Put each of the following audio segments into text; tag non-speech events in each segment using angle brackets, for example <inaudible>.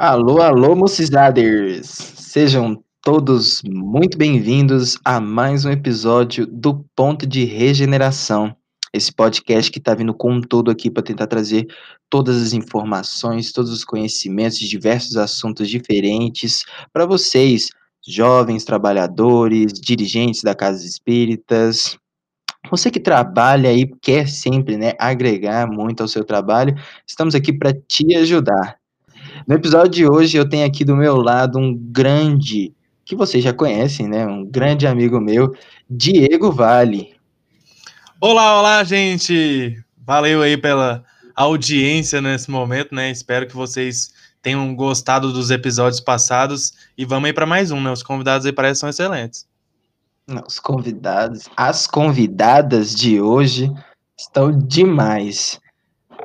Alô, alô, mocidaders! Sejam todos muito bem-vindos a mais um episódio do Ponto de Regeneração. Esse podcast que está vindo com um todo aqui para tentar trazer todas as informações, todos os conhecimentos de diversos assuntos diferentes para vocês, jovens, trabalhadores, dirigentes da Casa Espíritas. Você que trabalha e quer sempre né, agregar muito ao seu trabalho, estamos aqui para te ajudar. No episódio de hoje, eu tenho aqui do meu lado um grande, que vocês já conhecem, né? Um grande amigo meu, Diego Vale. Olá, olá, gente! Valeu aí pela audiência nesse momento, né? Espero que vocês tenham gostado dos episódios passados e vamos aí para mais um, né? Os convidados aí parecem são excelentes. Os convidados, as convidadas de hoje estão demais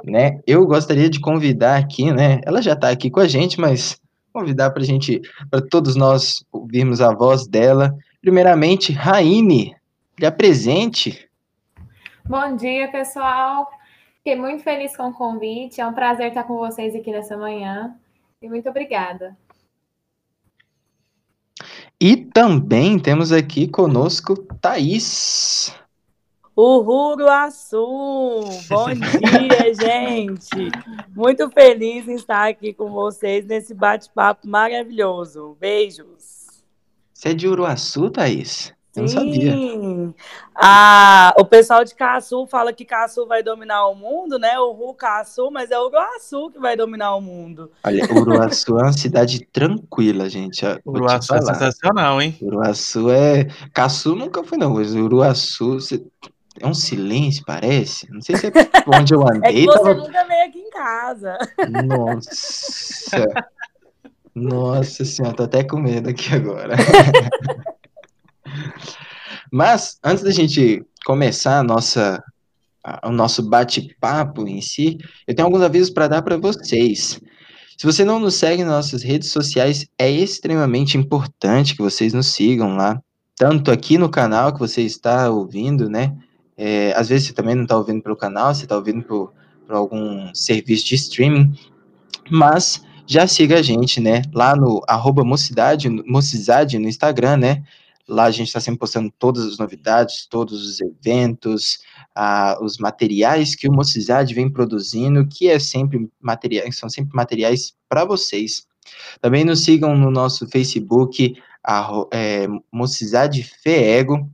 né? Eu gostaria de convidar aqui, né? Ela já está aqui com a gente, mas convidar para a gente, para todos nós ouvirmos a voz dela. Primeiramente, Raine, lhe apresente. Bom dia, pessoal. Fiquei muito feliz com o convite. É um prazer estar com vocês aqui nessa manhã. E muito obrigada. E também temos aqui conosco Thaís. Uruaçu! Bom dia, <laughs> gente! Muito feliz em estar aqui com vocês nesse bate-papo maravilhoso. Beijos! Você é de Uruaçu, Thaís? Eu não sabia. Ah, o pessoal de Caçu fala que Caçu vai dominar o mundo, né? O Ru Caçu, mas é o Uruaçu que vai dominar o mundo. Olha, Uruaçu é uma cidade tranquila, gente. Uruaçu é sensacional, hein? Uruaçu é. Caçu nunca foi, não, mas Uruaçu. É um silêncio, parece. Não sei se é <laughs> onde eu andei. É você tava... nunca veio aqui em casa. Nossa. Nossa senhora, tô até com medo aqui agora. <laughs> Mas, antes da gente começar a nossa, a, o nosso bate-papo em si, eu tenho alguns avisos para dar para vocês. Se você não nos segue nas nossas redes sociais, é extremamente importante que vocês nos sigam lá, tanto aqui no canal que você está ouvindo, né? É, às vezes você também não está ouvindo pelo canal, você está ouvindo por, por algum serviço de streaming, mas já siga a gente, né? Lá no arroba mocidade, mocidade no Instagram, né? Lá a gente está sempre postando todas as novidades, todos os eventos, ah, os materiais que o Mocidade vem produzindo, que é sempre materiais, são sempre materiais para vocês. Também nos sigam no nosso Facebook, a, é, Mocidade Feego,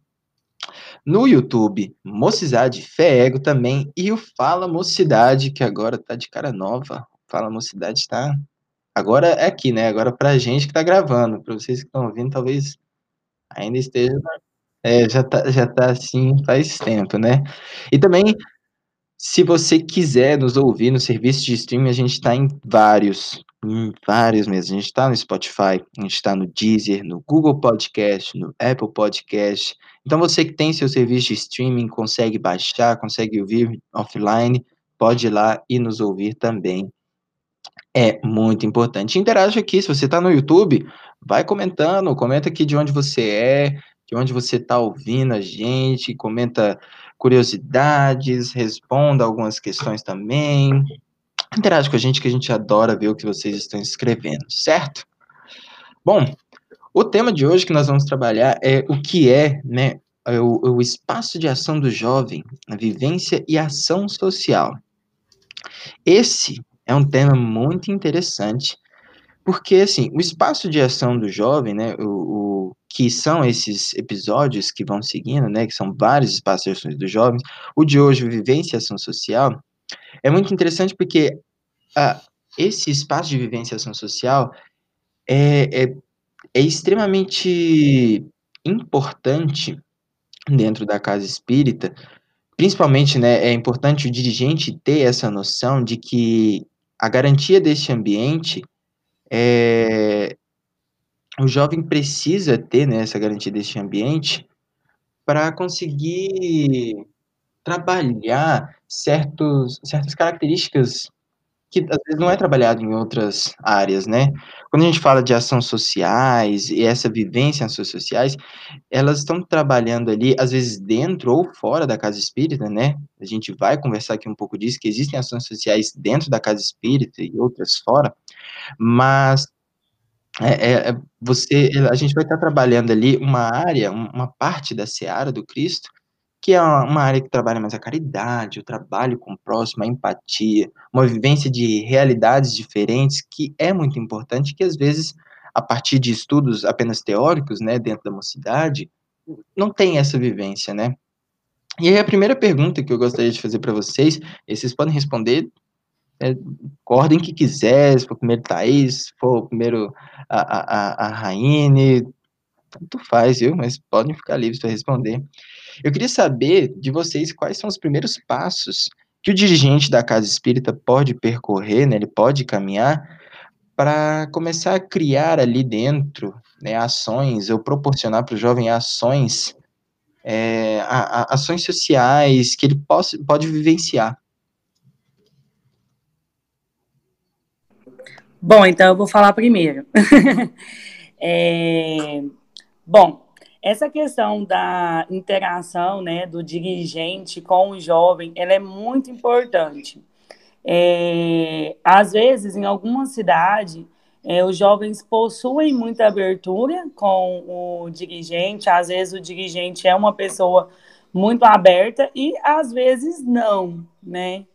no YouTube, Mocidade Ego também, e o Fala Mocidade, que agora tá de cara nova. Fala Mocidade tá. Agora é aqui, né? Agora pra gente que tá gravando. Pra vocês que estão ouvindo, talvez ainda esteja. É, já tá, já tá assim faz tempo, né? E também, se você quiser nos ouvir no serviço de streaming, a gente está em vários, em vários mesmo. A gente está no Spotify, a gente está no Deezer, no Google Podcast, no Apple Podcast. Então, você que tem seu serviço de streaming, consegue baixar, consegue ouvir offline, pode ir lá e nos ouvir também. É muito importante. Interage aqui, se você está no YouTube, vai comentando, comenta aqui de onde você é, de onde você está ouvindo a gente, comenta curiosidades, responda algumas questões também. Interage com a gente que a gente adora ver o que vocês estão escrevendo, certo? Bom, o tema de hoje que nós vamos trabalhar é o que é, né, é o, o espaço de ação do jovem, a vivência e ação social. Esse é um tema muito interessante, porque assim, o espaço de ação do jovem, né, o, o que são esses episódios que vão seguindo, né, que são vários espaços de ação do jovem, o de hoje, vivência e ação social, é muito interessante porque ah, esse espaço de vivência e ação social é, é é extremamente importante dentro da casa espírita, principalmente, né, é importante o dirigente ter essa noção de que a garantia deste ambiente é, o jovem precisa ter né, essa garantia deste ambiente para conseguir trabalhar certos, certas características que às vezes não é trabalhado em outras áreas, né. Quando a gente fala de ações sociais e essa vivência em ações sociais, elas estão trabalhando ali, às vezes dentro ou fora da casa espírita, né. A gente vai conversar aqui um pouco disso, que existem ações sociais dentro da casa espírita e outras fora, mas é é é você a gente vai estar trabalhando ali uma área, uma parte da seara do Cristo, que é uma área que trabalha mais a caridade, o trabalho com o próximo, a empatia, uma vivência de realidades diferentes, que é muito importante, que às vezes, a partir de estudos apenas teóricos, né, dentro da mocidade, não tem essa vivência, né. E aí a primeira pergunta que eu gostaria de fazer para vocês, e vocês podem responder, a ordem que quiser, se for primeiro Thaís, se for primeiro a a a a Raine, tanto faz, viu, mas podem ficar livres para responder. Eu queria saber de vocês quais são os primeiros passos que o dirigente da casa espírita pode percorrer, né, ele pode caminhar, para começar a criar ali dentro, né, ações ou proporcionar para o jovem ações, eh, a a ações sociais que ele possa pode vivenciar. Bom, então eu vou falar primeiro. Eh, <laughs> bom, essa questão da interação, né, do dirigente com o jovem, ela é muito importante. Eh, às vezes, em alguma cidade, eh, os jovens possuem muita abertura com o dirigente, às vezes o dirigente é uma pessoa muito aberta e às vezes não, né?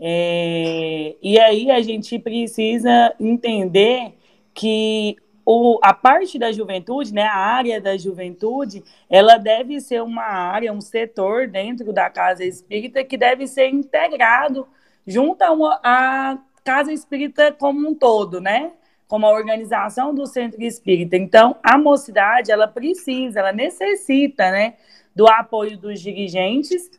Eh, e aí a gente precisa entender que o, a parte da juventude, né, a área da juventude, ela deve ser uma área, um setor dentro da casa espírita que deve ser integrado junto a casa espírita como um todo, né? Como a organização do centro espírita. Então, a mocidade, ela precisa, ela necessita, né, do apoio dos dirigentes,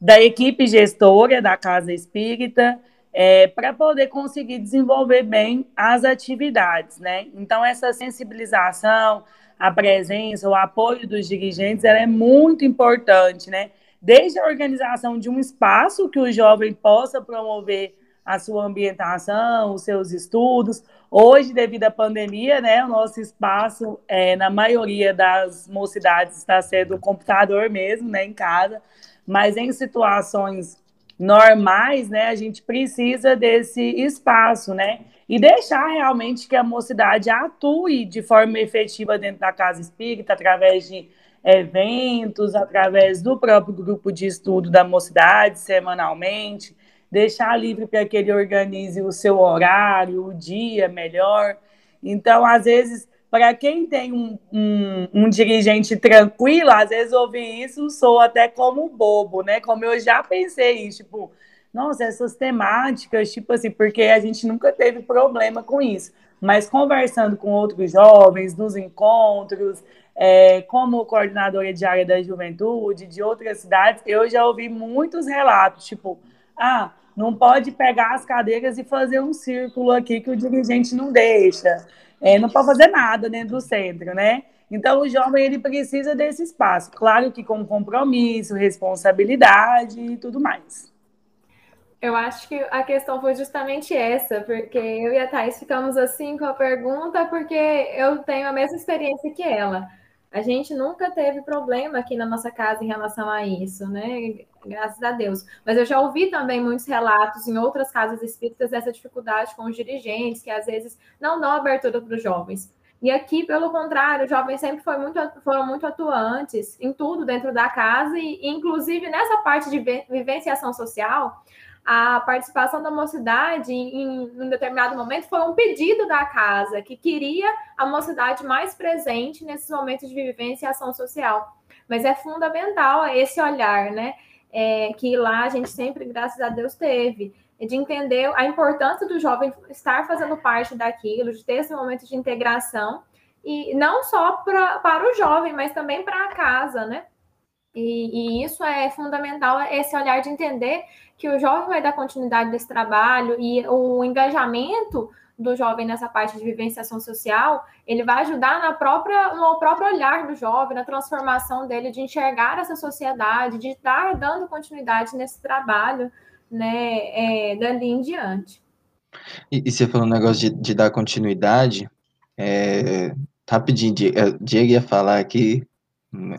da equipe gestora da casa espírita, é, para poder conseguir desenvolver bem as atividades, né? Então, essa sensibilização, a presença, o apoio dos dirigentes, ela é muito importante, né? Desde a organização de um espaço que o jovem possa promover a sua ambientação, os seus estudos. Hoje, devido à pandemia, né, o nosso espaço, é, na maioria das mocidades, está sendo o computador mesmo, né, em casa, mas em situações normais, né, a gente precisa desse espaço, né, e deixar realmente que a mocidade atue de forma efetiva dentro da casa espírita, através de eventos, através do próprio grupo de estudo da mocidade, semanalmente, deixar livre para que ele organize o seu horário, o dia melhor. Então, às vezes, para quem tem um, um, um, dirigente tranquilo, às vezes ouvir isso sou até como bobo, né? Como eu já pensei tipo, nossa, essas temáticas, tipo assim, porque a gente nunca teve problema com isso. Mas conversando com outros jovens, nos encontros, é, como coordenadora de área da juventude, de outras cidades, eu já ouvi muitos relatos, tipo, ah, não pode pegar as cadeiras e fazer um círculo aqui que o dirigente não deixa é, não pode fazer nada dentro do centro, né? Então, o jovem ele precisa desse espaço, claro que com compromisso, responsabilidade e tudo mais. Eu acho que a questão foi justamente essa, porque eu e a Thais ficamos assim com a pergunta, porque eu tenho a mesma experiência que ela. A gente nunca teve problema aqui na nossa casa em relação a isso, né? Graças a Deus. Mas eu já ouvi também muitos relatos em outras casas espíritas dessa dificuldade com os dirigentes, que às vezes não dão abertura para os jovens. E aqui, pelo contrário, os jovens sempre foi muito, foram muito atuantes em tudo dentro da casa, e inclusive nessa parte de vivenciação social, a participação da mocidade em, em um determinado momento foi um pedido da casa, que queria a mocidade mais presente nesses momentos de vivência e ação social. Mas é fundamental esse olhar, né? É, que lá a gente sempre, graças a Deus, teve, de entender a importância do jovem estar fazendo parte daquilo, de ter esse momento de integração, e não só pra, para o jovem, mas também para a casa, né? E, e, isso é fundamental, esse olhar de entender que o jovem vai dar continuidade desse trabalho e o engajamento do jovem nessa parte de vivenciação social, ele vai ajudar na própria, no próprio olhar do jovem, na transformação dele, de enxergar essa sociedade, de estar dando continuidade nesse trabalho, né, é, dali em diante. E, e você falou um negócio de, de dar continuidade. É, rapidinho, Diego ia falar aqui,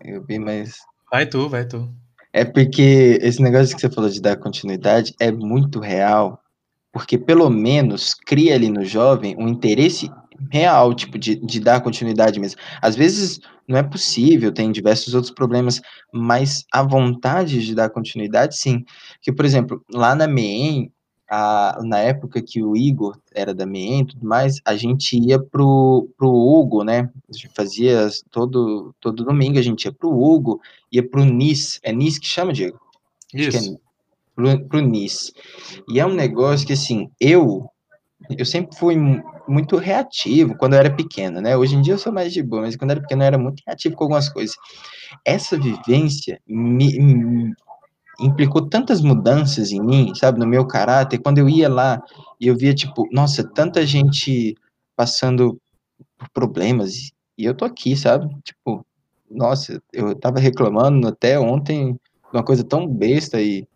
eu vi, mas. Vai tu, vai tu. É porque esse negócio que você falou de dar continuidade é muito real, porque pelo menos cria ali no jovem um interesse real, tipo, de, de dar continuidade mesmo. Às vezes não é possível, tem diversos outros problemas, mas a vontade de dar continuidade, sim. Que, por exemplo, lá na MEEM, a, na época que o Igor era da MEEM e tudo mais, a gente ia pro, pro Hugo, né? A gente fazia todo, todo domingo, a gente ia pro Hugo, ia pro NIS. É NIS que chama, Diego? Isso. Acho que é, pro, pro NIS. E é um negócio que, assim, eu, eu sempre fui muito reativo quando eu era pequeno, né? Hoje em dia eu sou mais de boa, mas quando eu era pequeno eu era muito reativo com algumas coisas. Essa vivência me implicou tantas mudanças em mim, sabe, no meu caráter, quando eu ia lá e eu via, tipo, nossa, tanta gente passando por problemas e eu tô aqui, sabe? Tipo, nossa, eu tava reclamando até ontem de uma coisa tão besta e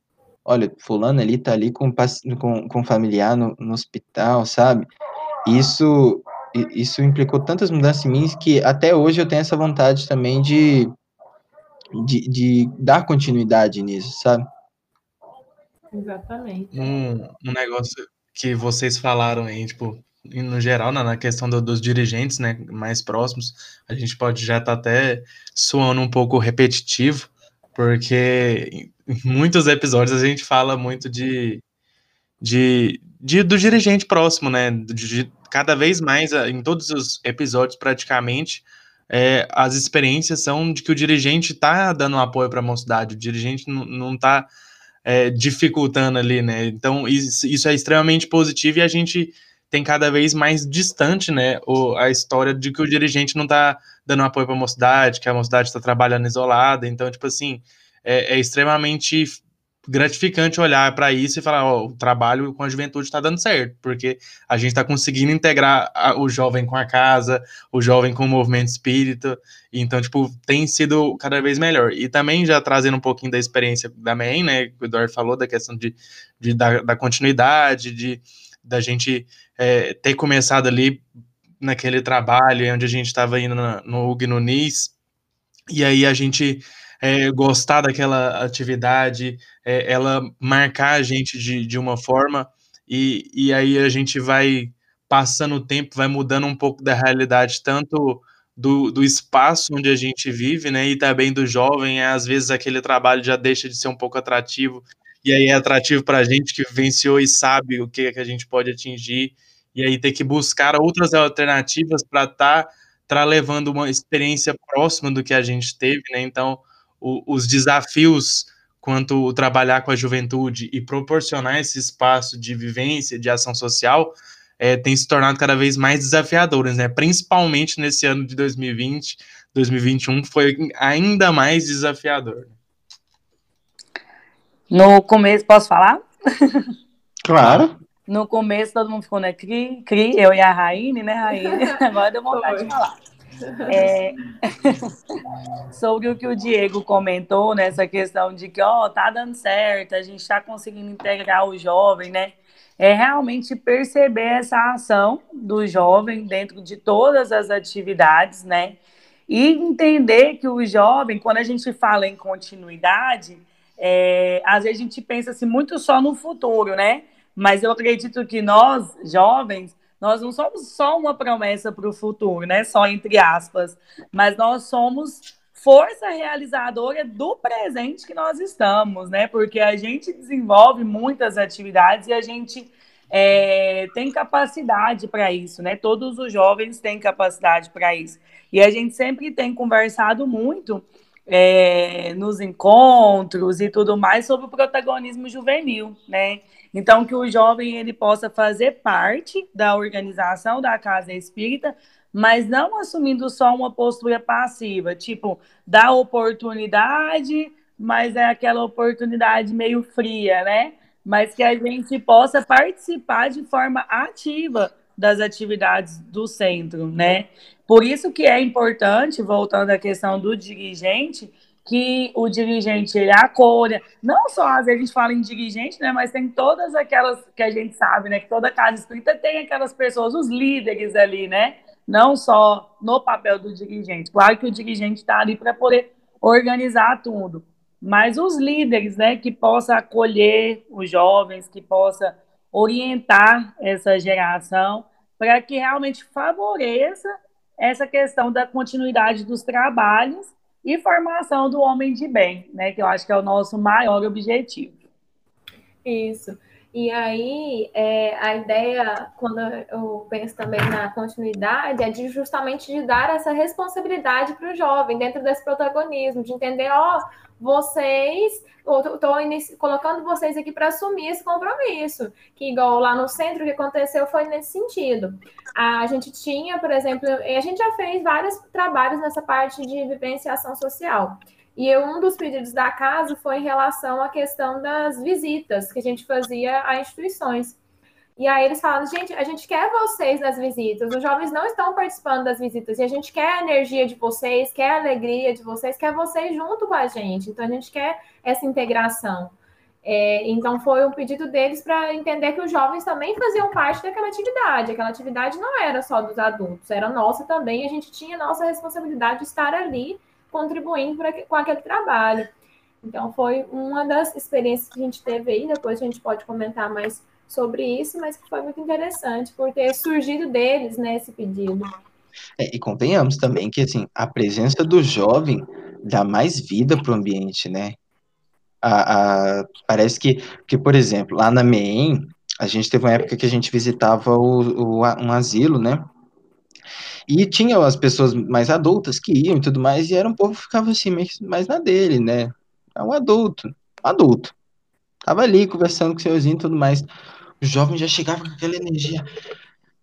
olha, fulano ali tá ali com, com, com familiar no, no hospital, sabe? Isso, isso implicou tantas mudanças em mim que até hoje eu tenho essa vontade também de de, de dar continuidade nisso, sabe? Exatamente. Um, um negócio que vocês falaram aí, tipo, no geral, na, questão do, dos dirigentes, né, mais próximos, a gente pode já estar tá até soando um pouco repetitivo, porque em muitos episódios a gente fala muito de, de, de do dirigente próximo, né, de, de, cada vez mais, em todos os episódios praticamente, é, as experiências são de que o dirigente está dando apoio para a mocidade, o dirigente não está é, dificultando ali, né? Então, isso, isso, é extremamente positivo e a gente tem cada vez mais distante, né, o, a história de que o dirigente não está dando apoio para a mocidade, que a mocidade está trabalhando isolada. Então, tipo assim, é, é extremamente gratificante olhar para isso e falar, ó, o trabalho com a juventude está dando certo, porque a gente está conseguindo integrar a, o jovem com a casa, o jovem com o movimento espírita, então, tipo, tem sido cada vez melhor. E também já trazendo um pouquinho da experiência da MEN, né, que o Eduardo falou, da questão de, de da, da, continuidade, de da gente é, ter começado ali naquele trabalho onde a gente estava indo no, no UG no NIS, e aí a gente é, gostar daquela atividade, é, ela marcar a gente de, de uma forma, e, e aí a gente vai passando o tempo, vai mudando um pouco da realidade, tanto do, do espaço onde a gente vive, né, e também do jovem, às vezes aquele trabalho já deixa de ser um pouco atrativo, e aí é atrativo para a gente que venceu e sabe o que, é que a gente pode atingir, e aí ter que buscar outras alternativas para estar tá, tá levando uma experiência próxima do que a gente teve, né, então o, os desafios quanto o trabalhar com a juventude e proporcionar esse espaço de vivência, de ação social, é, tem se tornado cada vez mais desafiadores, né? Principalmente nesse ano de 2020, 2021 foi ainda mais desafiador. No começo, posso falar? Claro. No começo todo mundo ficou, né? Cri, cri, eu e a Raine, né, Raine? <laughs> Agora deu vontade de falar. É... sobre o que o Diego comentou, nessa questão de que, ó, tá dando certo, a gente está conseguindo integrar o jovem, né? É realmente perceber essa ação do jovem dentro de todas as atividades, né? E entender que o jovem, quando a gente fala em continuidade, é, às vezes a gente pensa assim, muito só no futuro, né? Mas eu acredito que nós, jovens, nós não somos só uma promessa para o futuro, né? Só entre aspas, mas nós somos força realizadora do presente que nós estamos, né? Porque a gente desenvolve muitas atividades e a gente é, tem capacidade para isso, né? Todos os jovens têm capacidade para isso. E a gente sempre tem conversado muito é, nos encontros e tudo mais sobre o protagonismo juvenil, né? Então, que o jovem ele possa fazer parte da organização da Casa Espírita, mas não assumindo só uma postura passiva, tipo, dá oportunidade, mas é aquela oportunidade meio fria, né? Mas que a gente possa participar de forma ativa das atividades do centro, né? Por isso que é importante, voltando à questão do dirigente, que o dirigente ele acolha. Não só às vezes a gente fala em dirigente, né? Mas tem todas aquelas que a gente sabe, né? Que toda casa espírita tem aquelas pessoas, os líderes ali, né? Não só no papel do dirigente. Claro que o dirigente está ali para poder organizar tudo, mas os líderes, né? Que possa acolher os jovens, que possa orientar essa geração para que realmente favoreça essa questão da continuidade dos trabalhos e formação do homem de bem, né? Que eu acho que é o nosso maior objetivo. Isso. E aí, é, a ideia, quando eu penso também na continuidade, é de justamente de dar essa responsabilidade para o jovem, dentro desse protagonismo, de entender, ó, vocês, estou colocando vocês aqui para assumir esse compromisso, que igual lá no centro, o que aconteceu foi nesse sentido. A gente tinha, por exemplo, a gente já fez vários trabalhos nessa parte de vivenciação social. E um dos pedidos da casa foi em relação à questão das visitas que a gente fazia a instituições. E aí eles falam, gente, a gente quer vocês nas visitas, os jovens não estão participando das visitas, e a gente quer a energia de vocês, quer a alegria de vocês, quer vocês junto com a gente. Então a gente quer essa integração. É, então foi um pedido deles para entender que os jovens também faziam parte daquela atividade. Aquela atividade não era só dos adultos, era nossa também. A gente tinha nossa responsabilidade de estar ali contribuindo pra, com aquele trabalho. Então, foi uma das experiências que a gente teve aí. Depois a gente pode comentar mais sobre isso, mas que foi muito interessante por ter surgido deles né, esse pedido. É, e convenhamos também que assim, a presença do jovem dá mais vida para o ambiente, né? A, a, parece que, que, por exemplo, lá na MEEM, a gente teve uma época que a gente visitava o, o, um asilo, né? E tinha as pessoas mais adultas que iam e tudo mais, e era um povo que ficava assim, mais, na dele, né? É um adulto, adulto. Tava ali conversando com o senhorzinho e tudo mais. O jovem já chegava com aquela energia.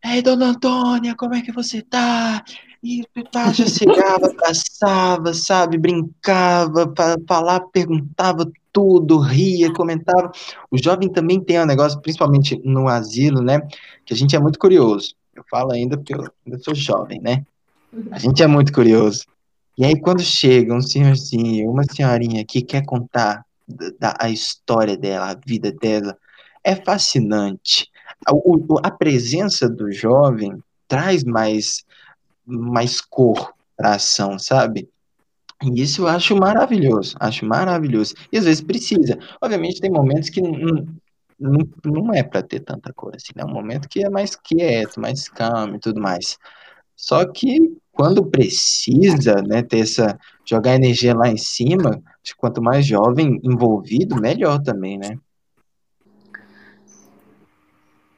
Ei, dona Antônia, como é que você tá? E já chegava, <laughs> abraçava, sabe, brincava, para perguntava tudo, ria, comentava. O jovem também tem um negócio, principalmente no asilo, né? Que a gente é muito curioso. Falo ainda porque eu ainda sou jovem, né? Uhum. A gente é muito curioso. E aí, quando chega um senhorzinho, uma senhorinha que quer contar da, a história dela, a vida dela, é fascinante. A, o, a presença do jovem traz mais, mais cor para a ação, sabe? E isso eu acho maravilhoso, acho maravilhoso. E às vezes precisa. Obviamente tem momentos que não, não, é para ter tanta cor assim, né? É um momento que é mais quieto, mais calmo e tudo mais. Só que quando precisa, né, ter essa jogar energia lá em cima, quanto mais jovem envolvido, melhor também, né?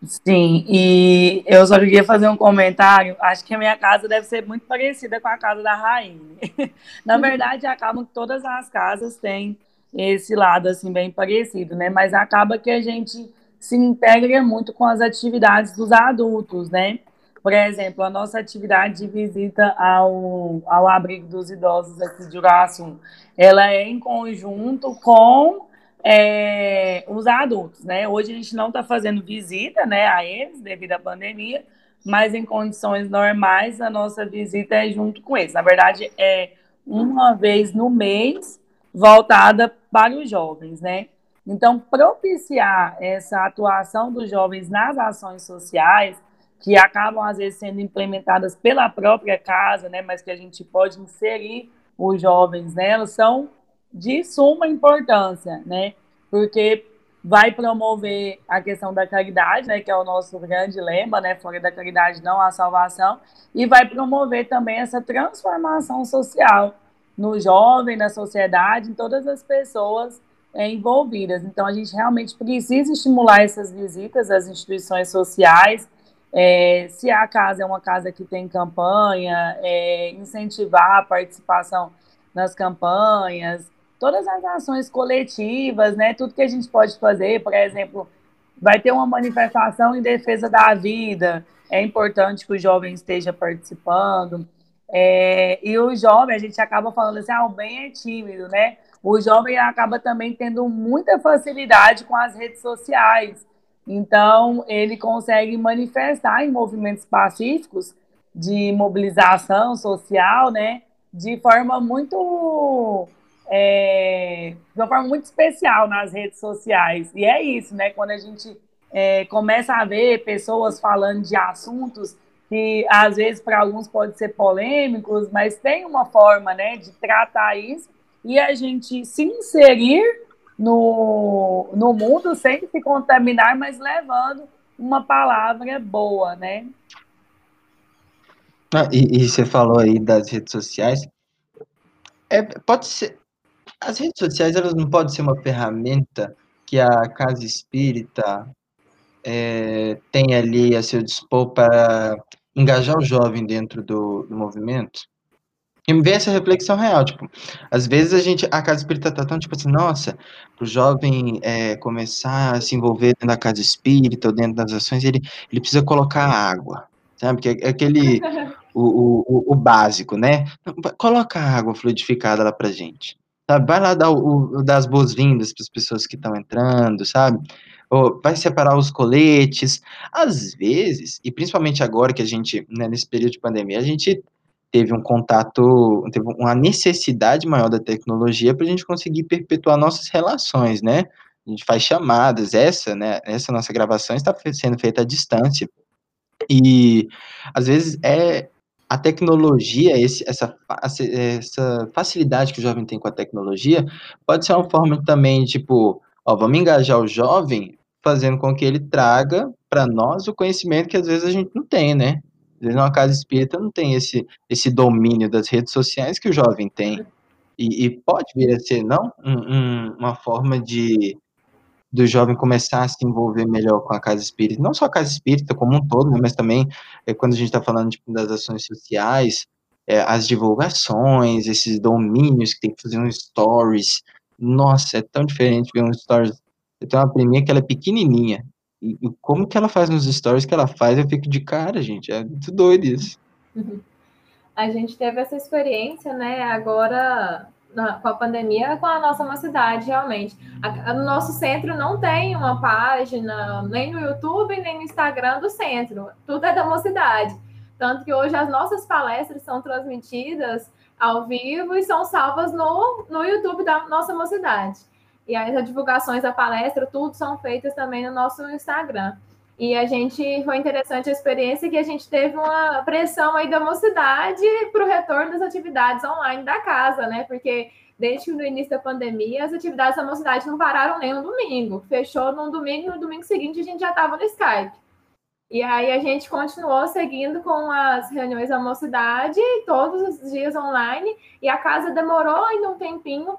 Sim, e eu só queria fazer um comentário. Acho que a minha casa deve ser muito parecida com a casa da Rainha. <laughs> Na verdade, acaba que todas as casas têm esse lado assim bem parecido, né? Mas acaba que a gente se integra muito com as atividades dos adultos, né? Por exemplo, a nossa atividade de visita ao, ao abrigo dos idosos aqui de Uraçu, ela é em conjunto com é, os adultos, né? Hoje a gente não está fazendo visita, né, a eles devido à pandemia, mas em condições normais a nossa visita é junto com eles. Na verdade, é uma vez no mês voltada para os jovens, né? Então, propiciar essa atuação dos jovens nas ações sociais, que acabam, às vezes, sendo implementadas pela própria casa, né? Mas que a gente pode inserir os jovens nelas, são de suma importância, né? Porque vai promover a questão da caridade, né, que é o nosso grande lema, né, fora da caridade não há salvação, e vai promover também essa transformação social, no jovem, na sociedade, em todas as pessoas é, envolvidas. Então, a gente realmente precisa estimular essas visitas às instituições sociais. É, se a casa é uma casa que tem campanha, é, incentivar a participação nas campanhas, todas as ações coletivas, né? Tudo que a gente pode fazer, por exemplo, vai ter uma manifestação em defesa da vida, é importante que o jovem esteja participando. É, e o jovem, a gente acaba falando assim, ah, o bem é tímido, né? O jovem acaba também tendo muita facilidade com as redes sociais. Então, ele consegue manifestar em movimentos pacíficos de mobilização social, né? De forma muito é, de uma forma muito especial nas redes sociais. E é isso, né? Quando a gente é, começa a ver pessoas falando de assuntos que às vezes para alguns pode ser polêmicos, mas tem uma forma, né, de tratar isso e a gente se inserir no, no mundo sem se contaminar, mas levando uma palavra boa, né? Ah, e, e, você falou aí das redes sociais. É, pode ser. As redes sociais elas não podem ser uma ferramenta que a casa espírita é, tem ali a seu dispor para engajar o jovem dentro do, do movimento? E me vem essa reflexão real, tipo, às vezes a gente, a casa espírita tá tão, tipo assim, nossa, o jovem é, começar a se envolver dentro da casa espírita ou dentro das ações, ele, ele precisa colocar água, sabe, que é, é aquele, <laughs> o, o, o, básico, né, coloca água fluidificada lá pra gente, sabe, vai lá dar, o, dar as boas-vindas para as pessoas que estão entrando, sabe, vai separar os coletes, às vezes, e principalmente agora que a gente, né, nesse período de pandemia, a gente teve um contato, teve uma necessidade maior da tecnologia para a gente conseguir perpetuar nossas relações, né? A gente faz chamadas, essa, né, essa nossa gravação está sendo feita à distância. E às vezes é a tecnologia, esse, essa, essa facilidade que o jovem tem com a tecnologia, pode ser uma forma também, tipo, ó, vamos engajar o jovem fazendo com que ele traga para nós o conhecimento que às vezes a gente não tem, né? Às vezes uma casa espírita não tem esse, esse domínio das redes sociais que o jovem tem. E, e pode vir a ser, não, um, um, uma forma de do jovem começar a se envolver melhor com a casa espírita, não só a casa espírita como um todo, né, mas também é, quando a gente está falando tipo, das ações sociais, é, as divulgações, esses domínios que tem que fazer um stories, nossa, é tão diferente ver um stories. Eu tenho uma priminha que ela é pequenininha, e, e, como que ela faz nos stories que ela faz, eu fico de cara, gente. É muito doido isso. <laughs> A gente teve essa experiência, né? Agora na, com a pandemia, com a nossa mocidade, realmente. A, no nosso centro não tem uma página, nem no YouTube, nem no Instagram do centro. Tudo é da mocidade. Tanto que hoje as nossas palestras são transmitidas ao vivo e são salvas no, no YouTube da nossa mocidade. E as divulgações da palestra, tudo são feitas também no nosso Instagram. E a gente foi interessante a experiência que a gente teve uma pressão aí da mocidade para o retorno das atividades online da casa, né? Porque desde o início da pandemia, as atividades da mocidade não pararam nem no domingo. Fechou no domingo, no domingo seguinte a gente já estava no Skype. E aí a gente continuou seguindo com as reuniões da mocidade, todos os dias online, e a casa demorou ainda um tempinho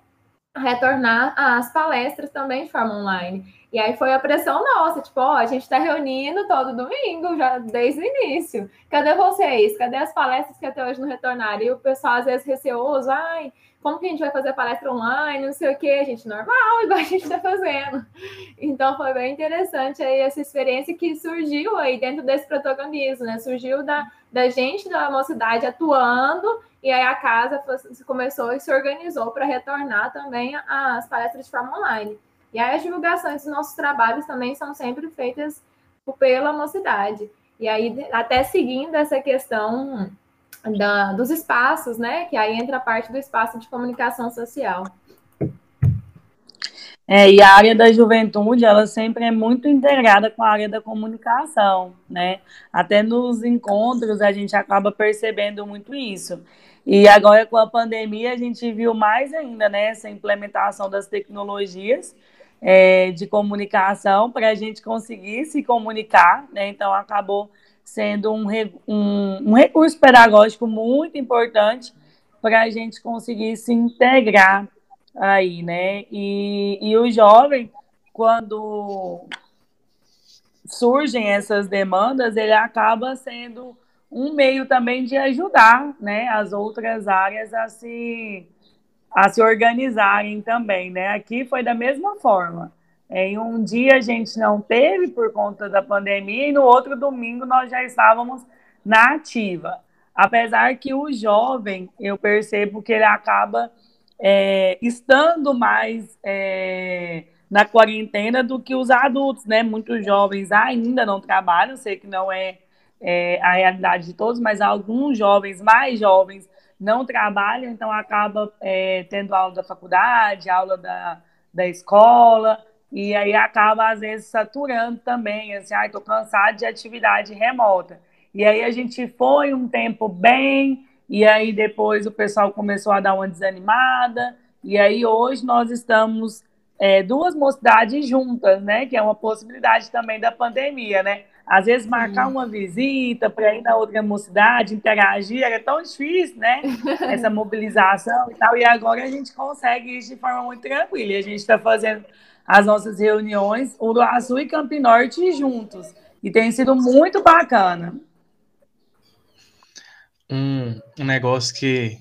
retornar às palestras também de forma online. E aí foi a pressão nossa, tipo, ó, a gente está reunindo todo domingo, já desde o início. Cadê vocês? Cadê as palestras que até hoje não retornaram? E o pessoal às vezes receoso, ai, como que a gente vai fazer palestra online, não sei o quê, gente, normal, <laughs> igual a gente está fazendo. Então foi bem interessante aí essa experiência que surgiu aí dentro desse protagonismo, né? Surgiu da, da gente da mocidade atuando e aí a casa começou e se organizou para retornar também às palestras de forma online. E aí as divulgações dos nossos trabalhos também são sempre feitas pela mocidade. E aí, até seguindo essa questão da, dos espaços, né? Que aí entra a parte do espaço de comunicação social. É, e a área da juventude, ela sempre é muito integrada com a área da comunicação, né? Até nos encontros a gente acaba percebendo muito isso. E agora com a pandemia a gente viu mais ainda né, essa implementação das tecnologias é, de comunicação para a gente conseguir se comunicar, né? Então acabou sendo um, um, um recurso pedagógico muito importante para a gente conseguir se integrar aí, né? E, e o jovem, quando surgem essas demandas, ele acaba sendo um meio também de ajudar né, as outras áreas a se, a se organizarem também. Né? Aqui foi da mesma forma. Em um dia a gente não teve por conta da pandemia e no outro domingo nós já estávamos na ativa. Apesar que o jovem, eu percebo que ele acaba é, estando mais é, na quarentena do que os adultos, né? Muitos jovens ainda não trabalham, sei que não é é, a realidade de todos, mas alguns jovens, mais jovens, não trabalham, então acaba é, tendo aula da faculdade, aula da, da escola, e aí acaba, às vezes, saturando também, assim, ai, estou cansado de atividade remota. E aí a gente foi um tempo bem, e aí depois o pessoal começou a dar uma desanimada, e aí hoje nós estamos é, duas mocidades juntas, né? Que é uma possibilidade também da pandemia, né? Às vezes marcar uma visita para ir na outra mocidade, interagir, era tão difícil, né? <laughs> Essa mobilização e tal. E agora a gente consegue isso de forma muito tranquila. E a gente está fazendo as nossas reuniões, Uruaçu e Campo Norte juntos. E tem sido muito bacana. Um, um negócio que,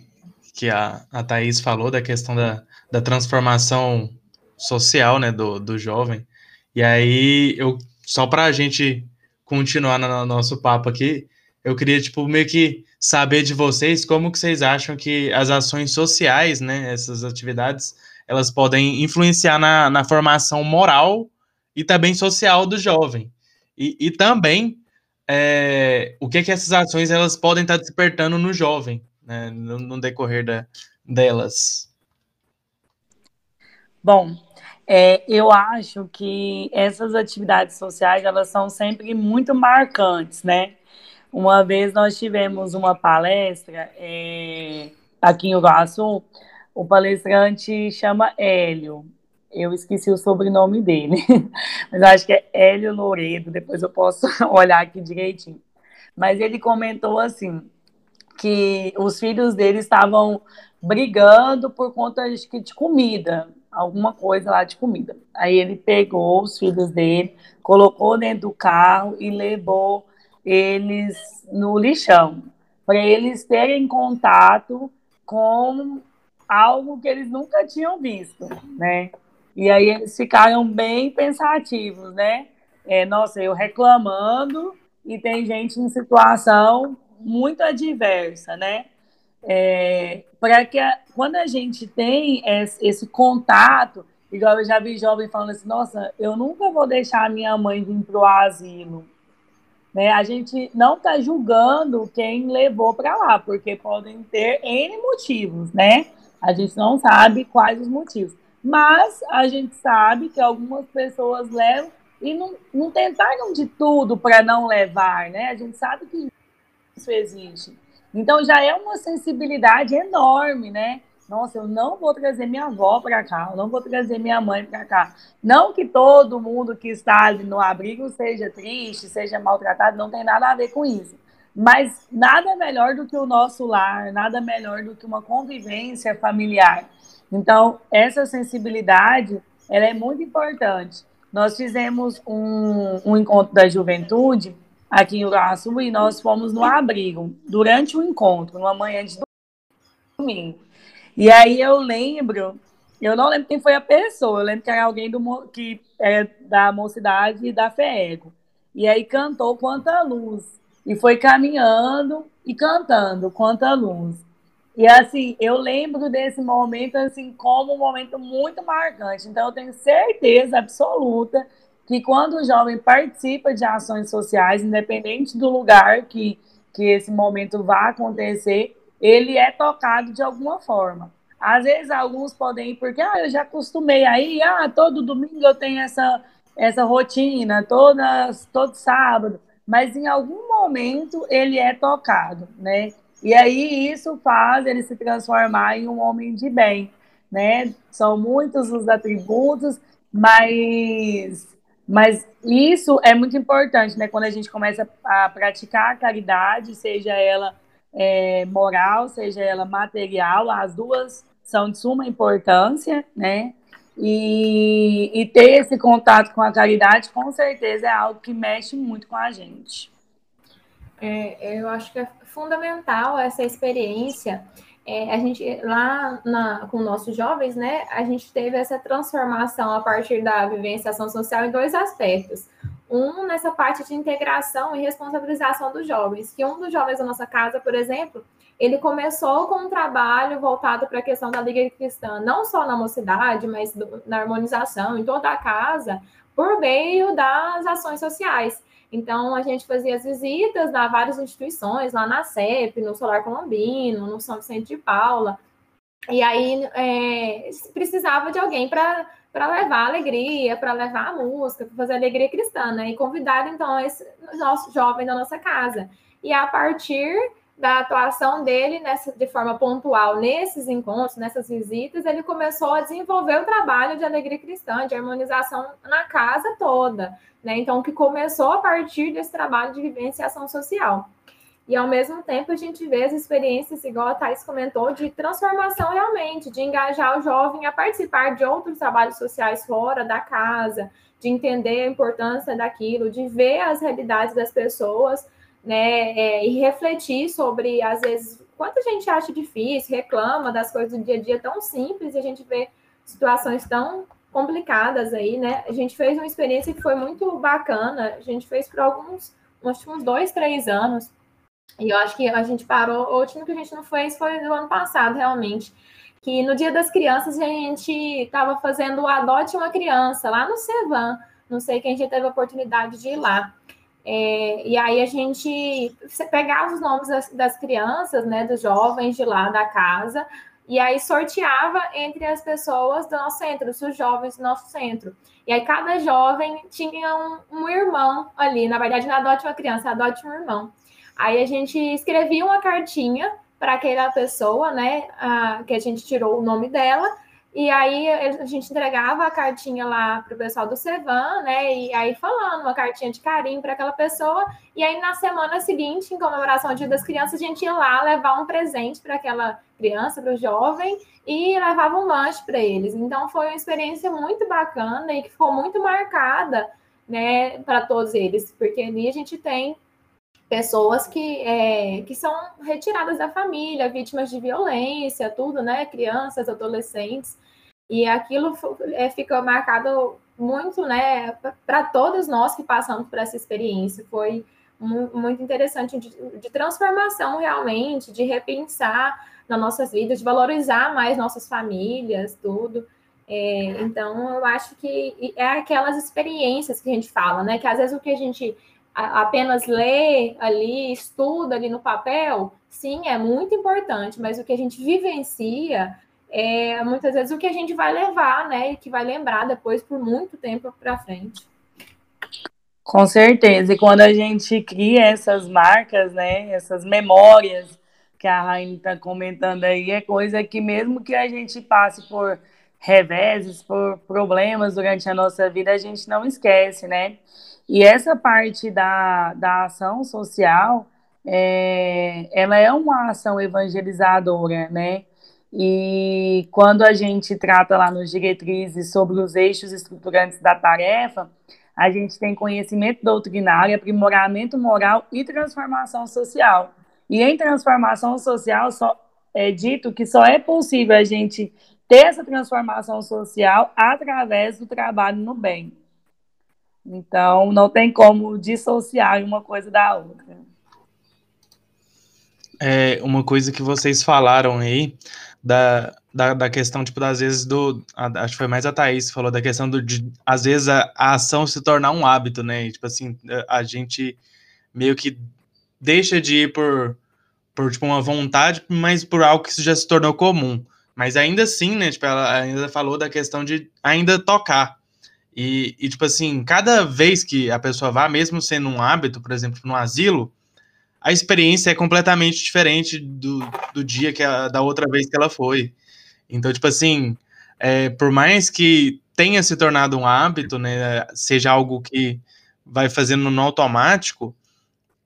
que a, a Thaís falou da questão da, da transformação social, né, do, do jovem. E aí, eu só para a gente continuar no nosso papo aqui, eu queria, tipo, meio que saber de vocês como que vocês acham que as ações sociais, né, essas atividades, elas podem influenciar na, na formação moral e também social do jovem. E, e também é, o que que essas ações elas podem estar despertando no jovem, né, no, no decorrer da, delas. Bom, é, eu acho que essas atividades sociais elas são sempre muito marcantes, né? Uma vez nós tivemos uma palestra é, aqui em Uruguaçu, o palestrante chama Hélio, eu esqueci o sobrenome dele, <laughs> mas acho que é Hélio Louredo, depois eu posso <laughs> olhar aqui direitinho. Mas ele comentou assim, que os filhos dele estavam brigando por conta de, de comida, alguma coisa lá de comida. Aí ele pegou os filhos dele, colocou dentro do carro e levou eles no lixão, para eles terem contato com algo que eles nunca tinham visto, né? E aí eles ficaram bem pensativos, né? É, nossa, eu reclamando e tem gente em situação muito adversa, né? É, para que a, quando a gente tem esse, esse, contato, igual eu já vi jovem falando assim, nossa, eu nunca vou deixar a minha mãe vir para o asilo. Né? A gente não está julgando quem levou para lá, porque podem ter N motivos, né? A gente não sabe quais os motivos. Mas a gente sabe que algumas pessoas levam e não, não tentaram de tudo para não levar, né? A gente sabe que isso existe. Então já é uma sensibilidade enorme, né? Nossa, eu não vou trazer minha avó para cá, eu não vou trazer minha mãe para cá. Não que todo mundo que está ali no abrigo seja triste, seja maltratado, não tem nada a ver com isso. Mas nada melhor do que o nosso lar, nada melhor do que uma convivência familiar. Então, essa sensibilidade, ela é muito importante. Nós fizemos um, um encontro da juventude aqui em Uraçu e nós fomos no abrigo durante o encontro, numa manhã de domingo. E aí eu lembro, eu não lembro quem foi a pessoa, eu lembro que era alguém do, que é da mocidade e da FEEGO. E aí cantou Quanta Luz. E foi caminhando e cantando Quanta Luz. E assim, eu lembro desse momento assim como um momento muito marcante. Então eu tenho certeza absoluta que quando o jovem participa de ações sociais, independente do lugar que, que esse momento vá acontecer, ele é tocado de alguma forma. Às vezes alguns podem ir porque ah, eu já acostumei aí, ah, todo domingo eu tenho essa, essa rotina, todas, todo sábado, mas em algum momento ele é tocado, né? E aí isso faz ele se transformar em um homem de bem, né? São muitos os atributos, mas mas isso é muito importante, né? Quando a gente começa a praticar a caridade, seja ela é, moral, seja ela material, as duas são de suma importância, né? E, e ter esse contato com a caridade, com certeza, é algo que mexe muito com a gente. É, eu acho que é fundamental essa experiência é, a gente lá na, com nossos jovens, né, a gente teve essa transformação a partir da vivenciação social em dois aspectos. Um nessa parte de integração e responsabilização dos jovens, que um dos jovens da nossa casa, por exemplo, ele começou com um trabalho voltado para a questão da Liga Cristã, não só na mocidade, mas do, na harmonização em toda a casa, por meio das ações sociais. Então, a gente fazia as visitas a várias instituições, lá na CEP, no Solar Colombino, no São Vicente de Paula. E aí, é, precisava de alguém para levar alegria, para levar a música, para fazer alegria cristã, né? E convidaram, então, esse nosso jovem da nossa casa. E a partir da atuação dele nessa, de forma pontual nesses encontros, nessas visitas, ele começou a desenvolver o trabalho de alegria cristã, de harmonização na casa toda, né? Então, que começou a partir desse trabalho de vivenciação social. E ao mesmo tempo a gente vê as experiências, igual a Thais comentou, de transformação realmente, de engajar o jovem a participar de outros trabalhos sociais fora da casa, de entender a importância daquilo, de ver as realidades das pessoas né? É, e refletir sobre, às vezes, quanto a gente acha difícil, reclama das coisas do dia a dia tão simples, e a gente vê situações tão complicadas aí, né? A gente fez uma experiência que foi muito bacana, a gente fez por alguns, uns dois, três anos, e eu acho que a gente parou, o último que a gente não fez foi do ano passado, realmente, que no Dia das Crianças a gente estava fazendo o Adote uma Criança, lá no Cevan, não sei quem já teve a oportunidade de ir lá. É, e aí a gente pegava os nomes das, das, crianças, né, dos jovens de lá da casa, e aí sorteava entre as pessoas do nosso centro, os jovens do nosso centro. E aí cada jovem tinha um, um irmão ali, na verdade não adote uma criança, adote um irmão. Aí a gente escrevia uma cartinha para aquela pessoa, né, a, que a gente tirou o nome dela, e aí a gente entregava a cartinha lá para o pessoal do Cevan, né? E aí falando uma cartinha de carinho para aquela pessoa. E aí na semana seguinte, em comemoração ao Dia das Crianças, a gente ia lá levar um presente para aquela criança, para o jovem, e levava um lanche para eles. Então foi uma experiência muito bacana e que ficou muito marcada, né, para todos eles, porque ali a gente tem pessoas que, é, que são retiradas da família, vítimas de violência, tudo, né? Crianças, adolescentes. E aquilo é, ficou marcado muito, né, para todos nós que passamos por essa experiência. Foi muito interessante de, de, transformação realmente, de repensar nas nossas vidas, de valorizar mais nossas famílias, tudo. É, então, eu acho que é aquelas experiências que a gente fala, né? Que às vezes o que a gente apenas lê ali, estuda ali no papel, sim, é muito importante, mas o que a gente vivencia é muitas vezes o que a gente vai levar, né? E que vai lembrar depois por muito tempo para frente. Com certeza. E quando a gente cria essas marcas, né? Essas memórias que a Rainha está comentando aí, é coisa que mesmo que a gente passe por reveses, por problemas durante a nossa vida, a gente não esquece, né? E essa parte da, da ação social, é, ela é uma ação evangelizadora, né? E quando a gente trata lá nos diretrizes sobre os eixos estruturantes da tarefa, a gente tem conhecimento doutrinário, aprimoramento moral e transformação social. E em transformação social só é dito que só é possível a gente ter essa transformação social através do trabalho no bem. Então, não tem como dissociar uma coisa da outra. É, uma coisa que vocês falaram aí, da, da, da questão, tipo, das vezes do. A, acho que foi mais a Thaís que falou da questão do, de, às vezes, a, a ação se tornar um hábito, né? E, tipo assim, a gente meio que deixa de ir por, por tipo, uma vontade, mas por algo que já se tornou comum. Mas ainda assim, né? Tipo, ela ainda falou da questão de ainda tocar. E, e, tipo assim, cada vez que a pessoa vá, mesmo sendo um hábito, por exemplo, no asilo, a experiência é completamente diferente do, do dia que a, da outra vez que ela foi. Então, tipo assim, é, por mais que tenha se tornado um hábito, né, seja algo que vai fazendo no automático,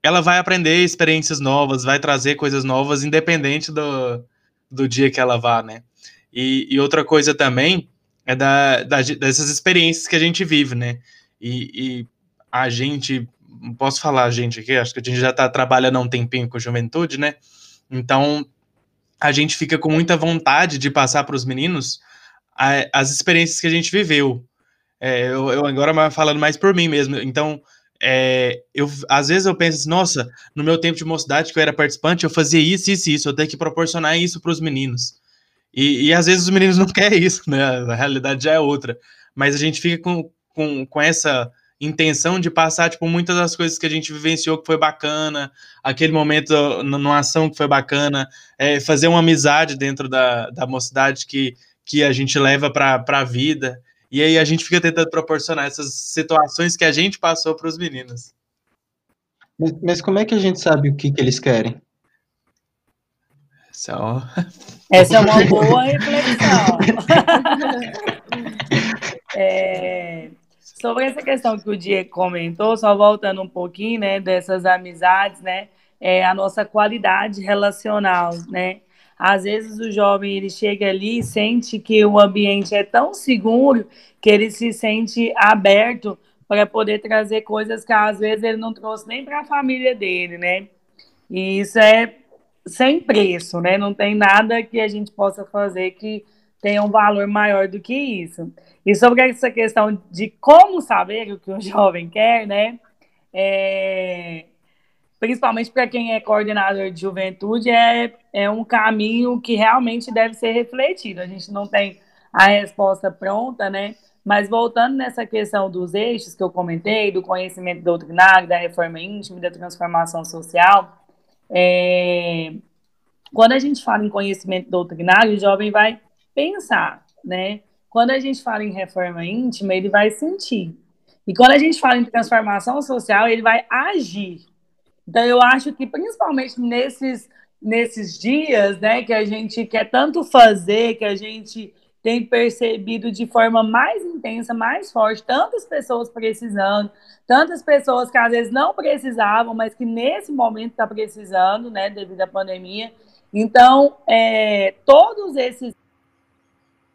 ela vai aprender experiências novas, vai trazer coisas novas, independente do, do dia que ela vá, né? E, e outra coisa também é da, da, dessas experiências que a gente vive, né? E, e a gente, posso falar a gente aqui, acho que a gente já está trabalhando há um tempinho com juventude, né? Então, a gente fica com muita vontade de passar para os meninos a, as experiências que a gente viveu. É, eu, eu, agora falando mais por mim mesmo. Então, é, eu, às vezes eu penso assim, nossa, no meu tempo de mocidade que eu era participante, eu fazia isso, isso, isso, eu tenho que proporcionar isso para os meninos. E, e às vezes os meninos não <laughs> querem isso, né? A realidade já é outra. Mas a gente fica com, com, com essa intenção de passar, tipo, muitas das coisas que a gente vivenciou que foi bacana, aquele momento numa ação que foi bacana, é, fazer uma amizade dentro da, da mocidade que, que a gente leva para a vida. E aí a gente fica tentando proporcionar essas situações que a gente passou para os meninos. Mas, mas, como é que a gente sabe o que, que eles querem? Só... Essa é uma <laughs> boa reflexão. <laughs> é, sobre essa questão que o Diego comentou, só voltando um pouquinho, né, dessas amizades, né, é a nossa qualidade relacional, né? Às vezes o jovem ele chega ali e sente que o ambiente é tão seguro que ele se sente aberto para poder trazer coisas que às vezes ele não trouxe nem para a família dele, né? E isso é sem preço, né? Não tem nada que a gente possa fazer que tenha um valor maior do que isso. E sobre essa questão de como saber o que o <laughs> jovem quer, né? É, principalmente para quem é coordenador de juventude, é, é um caminho que realmente deve ser refletido. A gente não tem a resposta pronta, né? Mas voltando nessa questão dos eixos que eu comentei, do conhecimento doutrinário, da reforma íntima, da transformação social, é, quando a gente fala em conhecimento doutrinário, o jovem vai pensar, né? Quando a gente fala em reforma íntima, ele vai sentir. E quando a gente fala em transformação social, ele vai agir. Então, eu acho que, principalmente nesses, nesses dias, né, que a gente quer tanto fazer, que a gente tem percebido de forma mais intensa, mais forte, tantas pessoas precisando, tantas pessoas que às vezes não precisavam, mas que nesse momento está precisando, né, devido à pandemia. Então, é, todos esses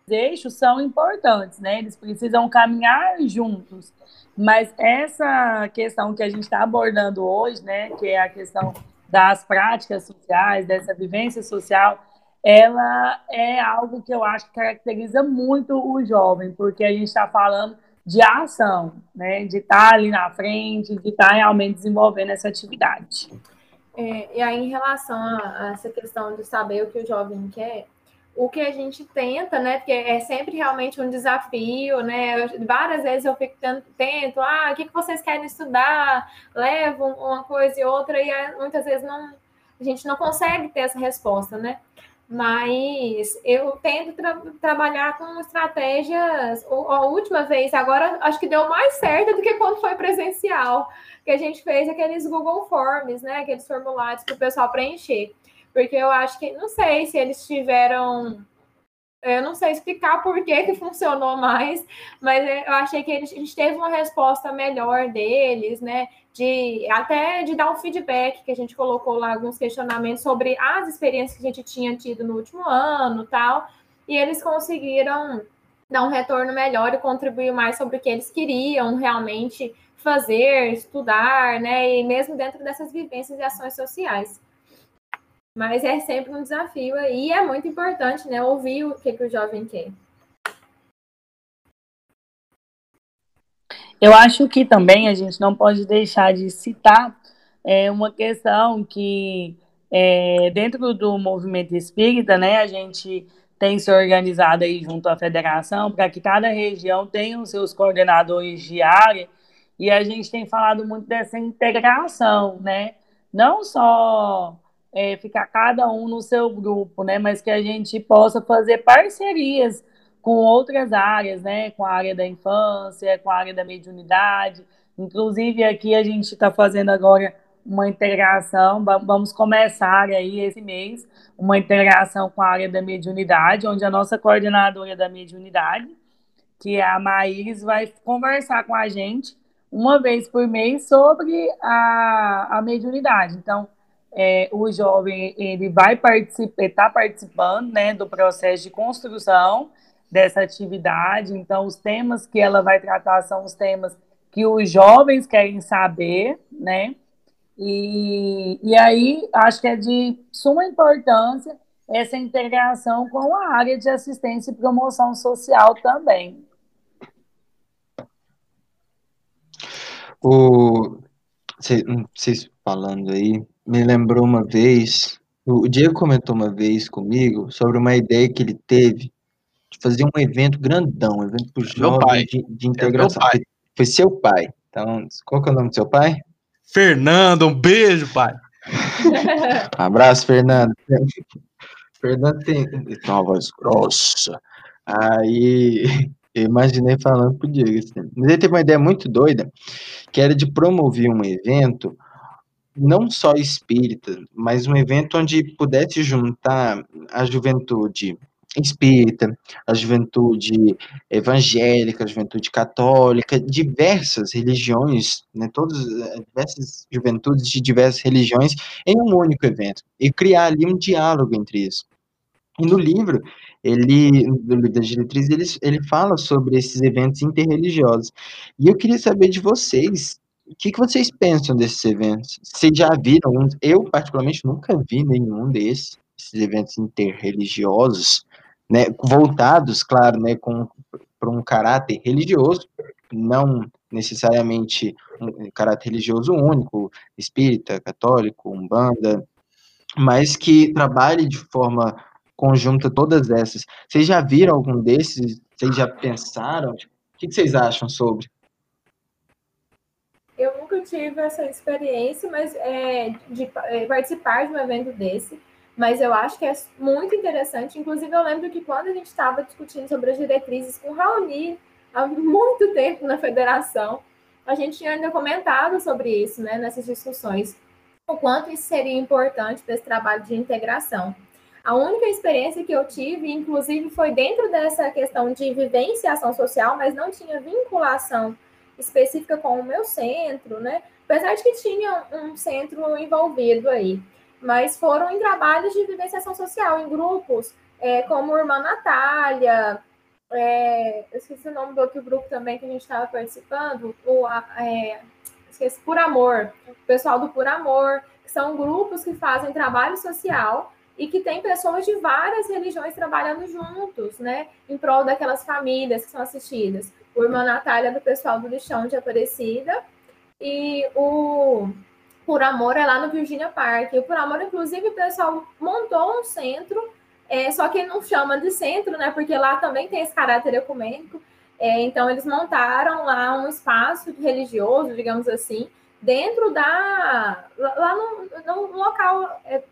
eixos são importantes, né? Eles precisam caminhar juntos. Mas essa questão que a gente está abordando hoje, né, que é a questão das práticas sociais, dessa vivência social, ela é algo que eu acho que caracteriza muito o jovem, porque a gente está falando de ação, né? de estar tá ali na frente, de estar tá realmente desenvolvendo essa atividade. É, e aí, em relação a, a, essa questão de saber o que o jovem quer, o que a gente tenta, né? Porque é sempre realmente um desafio, né? Eu, várias vezes eu fico tento, tento, ah, o que, que vocês querem estudar? Levo uma coisa e outra, e muitas vezes não, a gente não consegue ter essa resposta, né? Mas eu tento tra trabalhar com estratégias. A última vez, agora acho que deu mais certo do que quando foi presencial, que a gente fez aqueles Google Forms, né? Aqueles formulários para o pessoal preencher. Porque eu acho que, não sei se eles tiveram eu não sei explicar por que, que funcionou mais, mas eu achei que a gente teve uma resposta melhor deles, né? De até de dar um feedback que a gente colocou lá alguns questionamentos sobre as experiências que a gente tinha tido no último ano, tal, e eles conseguiram dar um retorno melhor e contribuir mais sobre o que eles queriam realmente fazer, estudar, né? E mesmo dentro dessas vivências e ações sociais. Mas é sempre um desafio e é muito importante, né? Ouvir o que, que o jovem quer. Eu acho que também a gente não pode deixar de citar é, uma questão que é, dentro do movimento espírita, né, a gente tem se organizado aí junto à federação para que cada região tenha os seus coordenadores de área e a gente tem falado muito dessa integração, né? Não só é, ficar cada um no seu grupo, né? Mas que a gente possa fazer parcerias com outras áreas, né? Com a área da infância, com a área da mediunidade. Inclusive, aqui a gente está fazendo agora uma integração, vamos começar aí esse mês, uma integração com a área da mediunidade, onde a nossa coordenadora da mediunidade, que é a Maíris, vai conversar com a gente uma vez por mês sobre a, a mediunidade. Então, é, o jovem ele vai participar, está participando né, do processo de construção dessa atividade. Então, os temas que ela vai tratar são os temas que os jovens querem saber, né? E, e aí acho que é de suma importância essa integração com a área de assistência e promoção social também. O, vocês falando aí, me lembrou uma vez, o Diego comentou uma vez comigo sobre uma ideia que ele teve fazer um evento grandão, um evento para o jovem de, de, integração. Foi seu pai. Então, qual que é o nome do seu pai? Fernando, um beijo, pai. um <laughs> abraço, Fernando. Fernando tem, tem uma voz grossa. Aí eu imaginei falando pro Diego assim. Mas ele teve uma ideia muito doida, que era de promover um evento, não só espírita, mas um evento onde pudesse juntar a juventude espírita, a juventude evangélica, a juventude católica, diversas religiões, né, todas, eh, diversas juventudes de diversas religiões em um único evento, e criar ali um diálogo entre isso. E no livro, ele, no livro das diretrizes, ele, ele fala sobre esses eventos interreligiosos. E eu queria saber de vocês, o que, que vocês pensam desses eventos? Vocês já viram? Eu, particularmente, nunca vi nenhum desses, esses eventos interreligiosos, né, voltados, claro, né, para um caráter religioso, não necessariamente um caráter religioso único, espírita, católico, umbanda, mas que trabalhe de forma conjunta todas essas. Vocês já viram algum desses? Vocês já pensaram? O que vocês acham sobre? Eu nunca tive essa experiência, mas é, de é, participar de um evento desse, mas eu acho que é muito interessante. Inclusive, eu lembro que quando a gente estava discutindo sobre as diretrizes com o Raoni, há muito tempo na federação, a gente tinha ainda comentado sobre isso, né, nessas discussões, o quanto isso seria importante para esse trabalho de integração. A única experiência que eu tive, inclusive, foi dentro dessa questão de vivência e ação social, mas não tinha vinculação específica com o meu centro, né? Apesar de que tinha um centro envolvido aí. Mas foram em trabalhos de vivenciação social, em grupos, é, como Irmã Natália, é, eu esqueci o nome do outro grupo também que a gente estava participando, o, é, esqueci, Por Amor, o pessoal do Por Amor, que são grupos que fazem trabalho social e que tem pessoas de várias religiões trabalhando juntos, né, em prol daquelas famílias que são assistidas. O irmão Natália do pessoal do Lixão de Aparecida e o Por Amor é lá no Virginia Park. O Por Amor, inclusive, o pessoal montou um centro, é, só que não chama de centro, né, porque lá também tem esse caráter ecumênico. É, então, eles montaram lá um espaço religioso, digamos assim, dentro da. lá no, no local. É,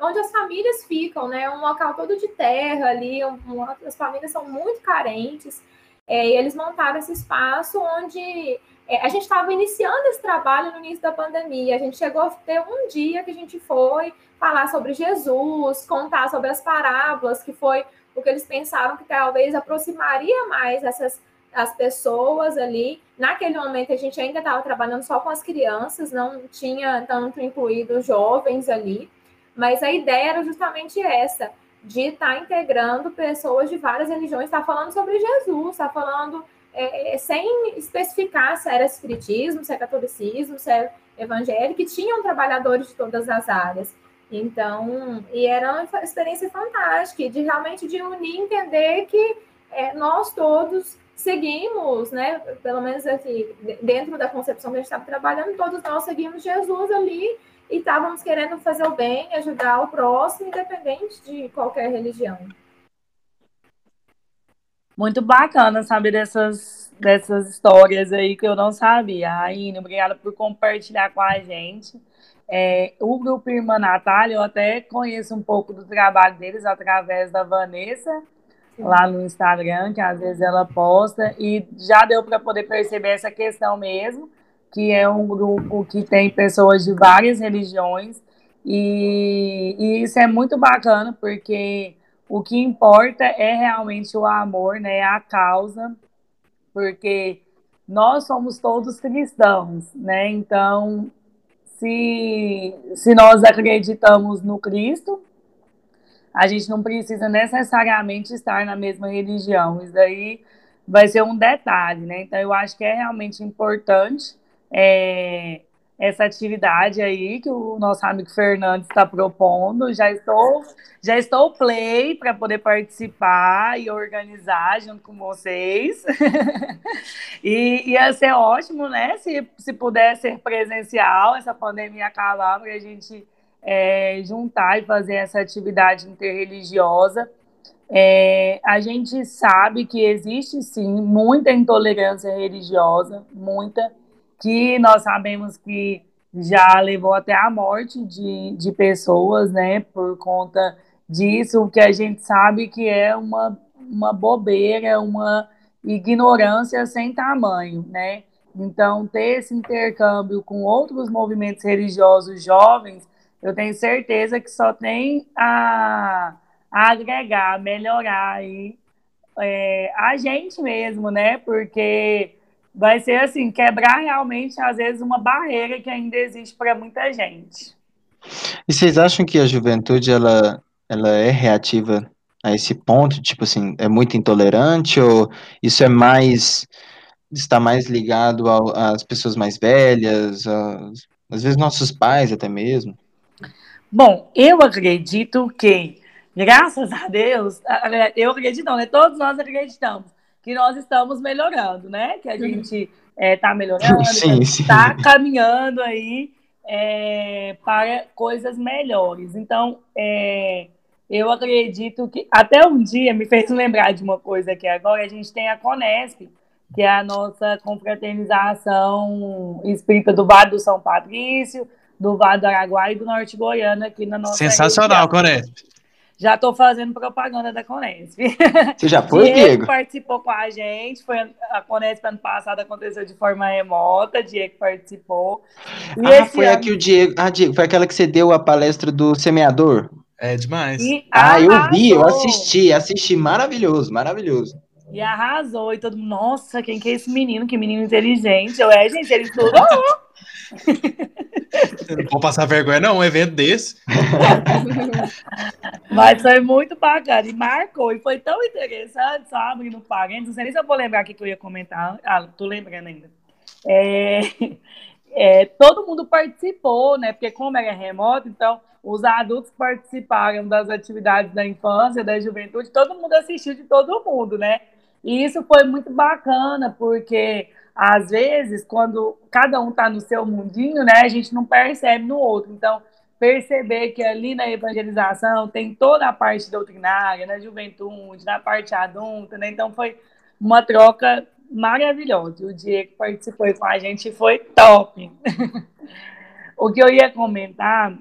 onde as famílias ficam, né? Um local todo de terra ali, um, as famílias são muito carentes. É, e eles montaram esse espaço onde é, a gente estava iniciando esse trabalho no início da pandemia. A gente chegou a ter um dia que a gente foi falar sobre Jesus, contar sobre as parábolas, que foi o que eles pensaram que talvez aproximaria mais essas as pessoas ali. Naquele momento a gente ainda estava trabalhando só com as crianças, não tinha tanto incluído jovens ali. Mas a ideia era justamente essa, de estar tá integrando pessoas de várias religiões, estar tá falando sobre Jesus, estar tá falando é, é, sem especificar se era espiritismo, se é catolicismo, se é evangélico, tinham trabalhadores de todas as áreas. Então, e era uma experiência fantástica, de realmente de unir, entender que é, nós todos seguimos, né, pelo menos aqui, dentro da concepção que a gente estava trabalhando, todos nós seguimos Jesus ali e estávamos querendo fazer o bem, ajudar o próximo, independente de qualquer religião. Muito bacana saber dessas, dessas histórias aí que eu não sabia. Raine, obrigada por compartilhar com a gente. É, o grupo Irmã Natália, eu até conheço um pouco do trabalho deles através da Vanessa, lá no Instagram, que às vezes ela posta, e já deu para poder perceber essa questão mesmo que é um grupo que tem pessoas de várias religiões, e, e isso é muito bacana, porque o que importa é realmente o amor, né, a causa, porque nós somos todos cristãos, né? Então, se, se nós acreditamos no Cristo, a gente não precisa necessariamente estar na mesma religião. Isso daí vai ser um detalhe, né? Então, eu acho que é realmente importante é, essa atividade aí que o nosso amigo Fernandes está propondo. Já estou, já estou play para poder participar e organizar junto com vocês. <laughs> e ia ser ótimo, né? Se, se puder ser presencial, essa pandemia acabar, para a gente é, juntar e fazer essa atividade interreligiosa. É, a gente sabe que existe sim muita intolerância religiosa, muita que nós sabemos que já levou até a morte de, de pessoas, né, por conta disso, que a gente sabe que é uma, uma bobeira, uma ignorância sem tamanho, né? Então, ter esse intercâmbio com outros movimentos religiosos jovens, eu tenho certeza que só tem a, a agregar, melhorar aí, é, a gente mesmo, né? Porque vai ser assim, quebrar realmente, às vezes, uma barreira que ainda existe para muita gente. E vocês acham que a juventude ela, ela é reativa a esse ponto? Tipo assim, é muito intolerante ou isso é mais está mais ligado às pessoas mais velhas, às, às vezes nossos pais até mesmo? Bom, eu acredito que, graças a Deus, eu acredito não, né? Todos nós acreditamos que nós estamos melhorando, né? Que a gente está é, melhorando, sim, está caminhando aí é, para coisas melhores. Então, é, eu acredito que até um dia me fez lembrar de uma coisa que agora a gente tem a Conesp, que é a nossa confraternização espírita do Vale do São Patrício, do Vale do Araguaia e do Norte Goiano aqui na nossa Sensacional, Conesp. Já estou fazendo propaganda da Conesp. <laughs> Você já foi, Diego? Diego participou com a gente. Foi a Conesp ano passado aconteceu de forma remota. Diego participou. E ah, foi ano... aqui o Diego. Ah, Diego, foi aquela que você deu a palestra do semeador? É demais. E ah, eu vi, eu assisti, assisti. Maravilhoso, maravilhoso. E arrasou. E todo mundo, nossa, quem que é esse menino? Que menino inteligente. Eu, é, gente, ele estudou. Não vou passar vergonha, não, um evento desse. <laughs> Mas foi muito bacana e marcou. E foi tão interessante, só abrindo parênteses. Não sei nem se eu vou lembrar o que eu ia comentar. Ah, tô lembrando ainda. É, <laughs> é, todo mundo participou, né? Porque como era remoto, então os adultos participaram das atividades da infância, da juventude, todo mundo assistiu de todo mundo, né? E isso foi muito bacana, porque às vezes, quando cada um está no seu mundinho, né, a gente não percebe no outro. Então, perceber que ali na evangelização tem toda a parte doutrinária, na juventude, na parte adulta, né? Então, foi uma troca maravilhosa. O que participou com a gente foi top. <laughs> o que eu ia comentar,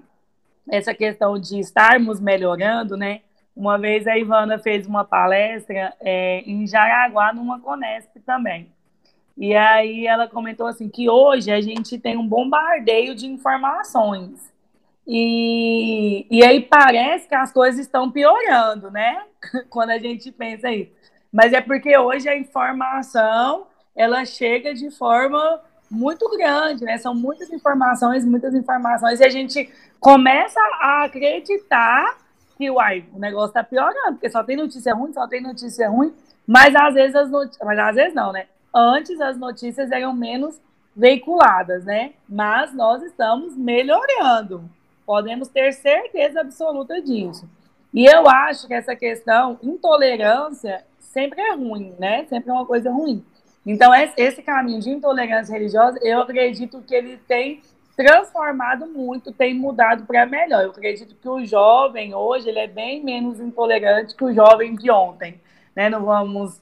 essa questão de estarmos melhorando, né? Uma vez a Ivana fez uma palestra é, em Jaraguá, numa Conesp também. E aí ela comentou assim que hoje a gente tem um bombardeio de informações. E, e aí parece que as coisas estão piorando, né? <laughs> Quando a gente pensa isso. Mas é porque hoje a informação ela chega de forma muito grande, né? São muitas informações, muitas informações, e a gente começa a acreditar que uai, o negócio está piorando, porque só tem notícia ruim, só tem notícia ruim, mas às vezes as mas às vezes não, né? Antes as notícias eram menos veiculadas, né? Mas nós estamos melhorando. Podemos ter certeza absoluta disso. E eu acho que essa questão, intolerância, sempre é ruim, né? Sempre é uma coisa ruim. Então, esse caminho de intolerância religiosa, eu acredito que ele tem transformado muito, tem mudado para melhor. Eu acredito que o jovem hoje ele é bem menos intolerante que o jovem de ontem. Né? Não vamos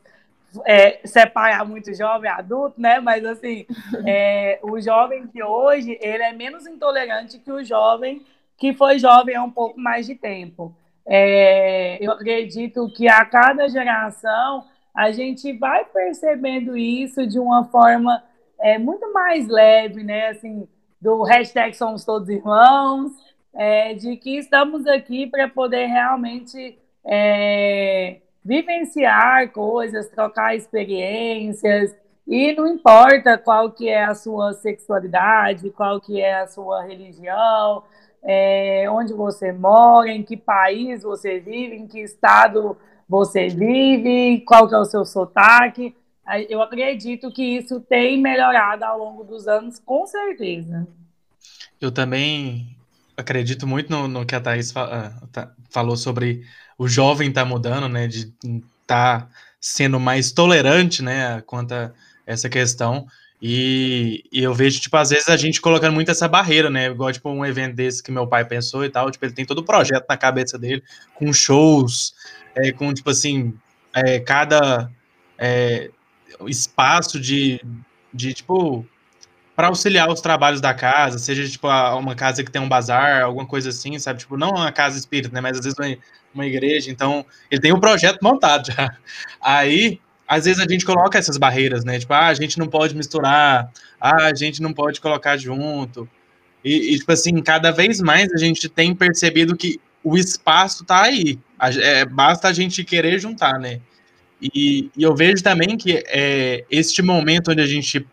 é, separar muito jovem e adulto, né? Mas assim, <laughs> é, o jovem de hoje ele é menos intolerante que o jovem que foi jovem há um pouco mais de tempo. É, eu acredito que a cada geração a gente vai percebendo isso de uma forma é, muito mais leve, né? Assim, do hashtag somos todos irmãos, é, de que estamos aqui para poder realmente é, vivenciar coisas, trocar experiências, e não importa qual que é a sua sexualidade, qual que é a sua religião, é, onde você mora, em que país você vive, em que estado você vive, qual que é o seu sotaque. Eu acredito que isso tem melhorado ao longo dos anos, com certeza. Eu também acredito muito no, no que a Thaís ah, tá, falou sobre o jovem tá mudando, né? De tá sendo mais tolerante, né? Quanto a essa questão. E, e, eu vejo, tipo, às vezes a gente colocando muito essa barreira, né? Igual, tipo, um evento desse que meu pai pensou e tal. Tipo, ele tem todo o projeto na cabeça dele, com shows, é, com, tipo assim, é, cada é, espaço de, de, tipo, para auxiliar os trabalhos da casa, seja tipo uma casa que tem um bazar, alguma coisa assim, sabe? Tipo, não uma casa espírita, né? Mas às vezes uma, uma igreja. Então, ele tem um projeto montado já. <laughs> Aí, às vezes a gente coloca essas barreiras, né? Tipo, ah, a gente não pode misturar, ah, a gente não pode colocar junto. E, e tipo assim, cada vez mais a gente tem percebido que o espaço tá aí. É, basta a gente querer juntar, né? E, e eu vejo também que é, este momento onde a gente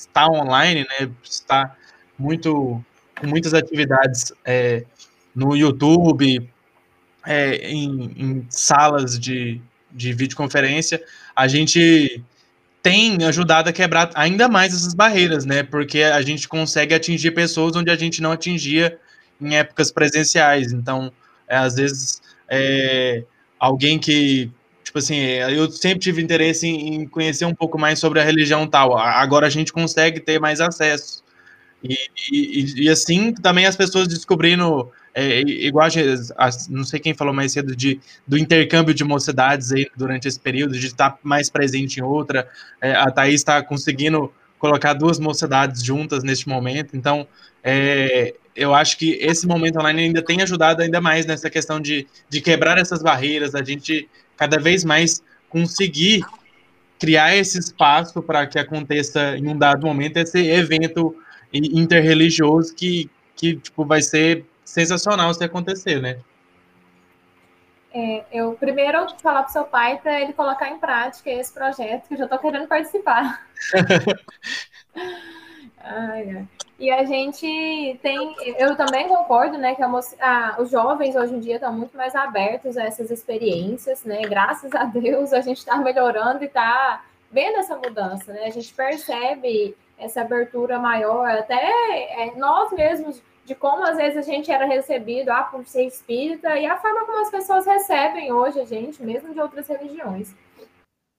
está online, né? Está muito com muitas atividades é, no YouTube, é, em, em, salas de, de videoconferência, a gente tem ajudado a quebrar ainda mais essas barreiras, né? Porque a gente consegue atingir pessoas onde a gente não atingia em épocas presenciais. Então, é, às vezes, é, alguém que tipo assim, eu sempre tive interesse em, conhecer um pouco mais sobre a religião tal. Agora a gente consegue ter mais acesso. E, e, e assim também as pessoas descobrindo, é, igual a, a, não sei quem falou mais cedo, de, do intercâmbio de mocidades aí durante esse período, de estar mais presente em outra. É, a Thaís está conseguindo colocar duas mocidades juntas neste momento. Então, é, eu acho que esse momento online ainda tem ajudado ainda mais nessa questão de, de quebrar essas barreiras, a gente cada vez mais conseguir criar esse espaço para que aconteça em um dado momento esse evento interreligioso que, que tipo, vai ser sensacional se acontecer, né? É, eu primeiro falar para seu pai para ele colocar em prática esse projeto que eu já estou querendo participar. <laughs> ai, ai. E a gente tem, eu também concordo, né, que a, a, os jovens hoje em dia estão muito mais abertos a essas experiências, né? Graças a Deus a gente está melhorando e está vendo essa mudança, né? A gente percebe essa abertura maior, até é, nós mesmos, de como às vezes a gente era recebido ah, por ser espírita e a forma como as pessoas recebem hoje a gente, mesmo de outras religiões.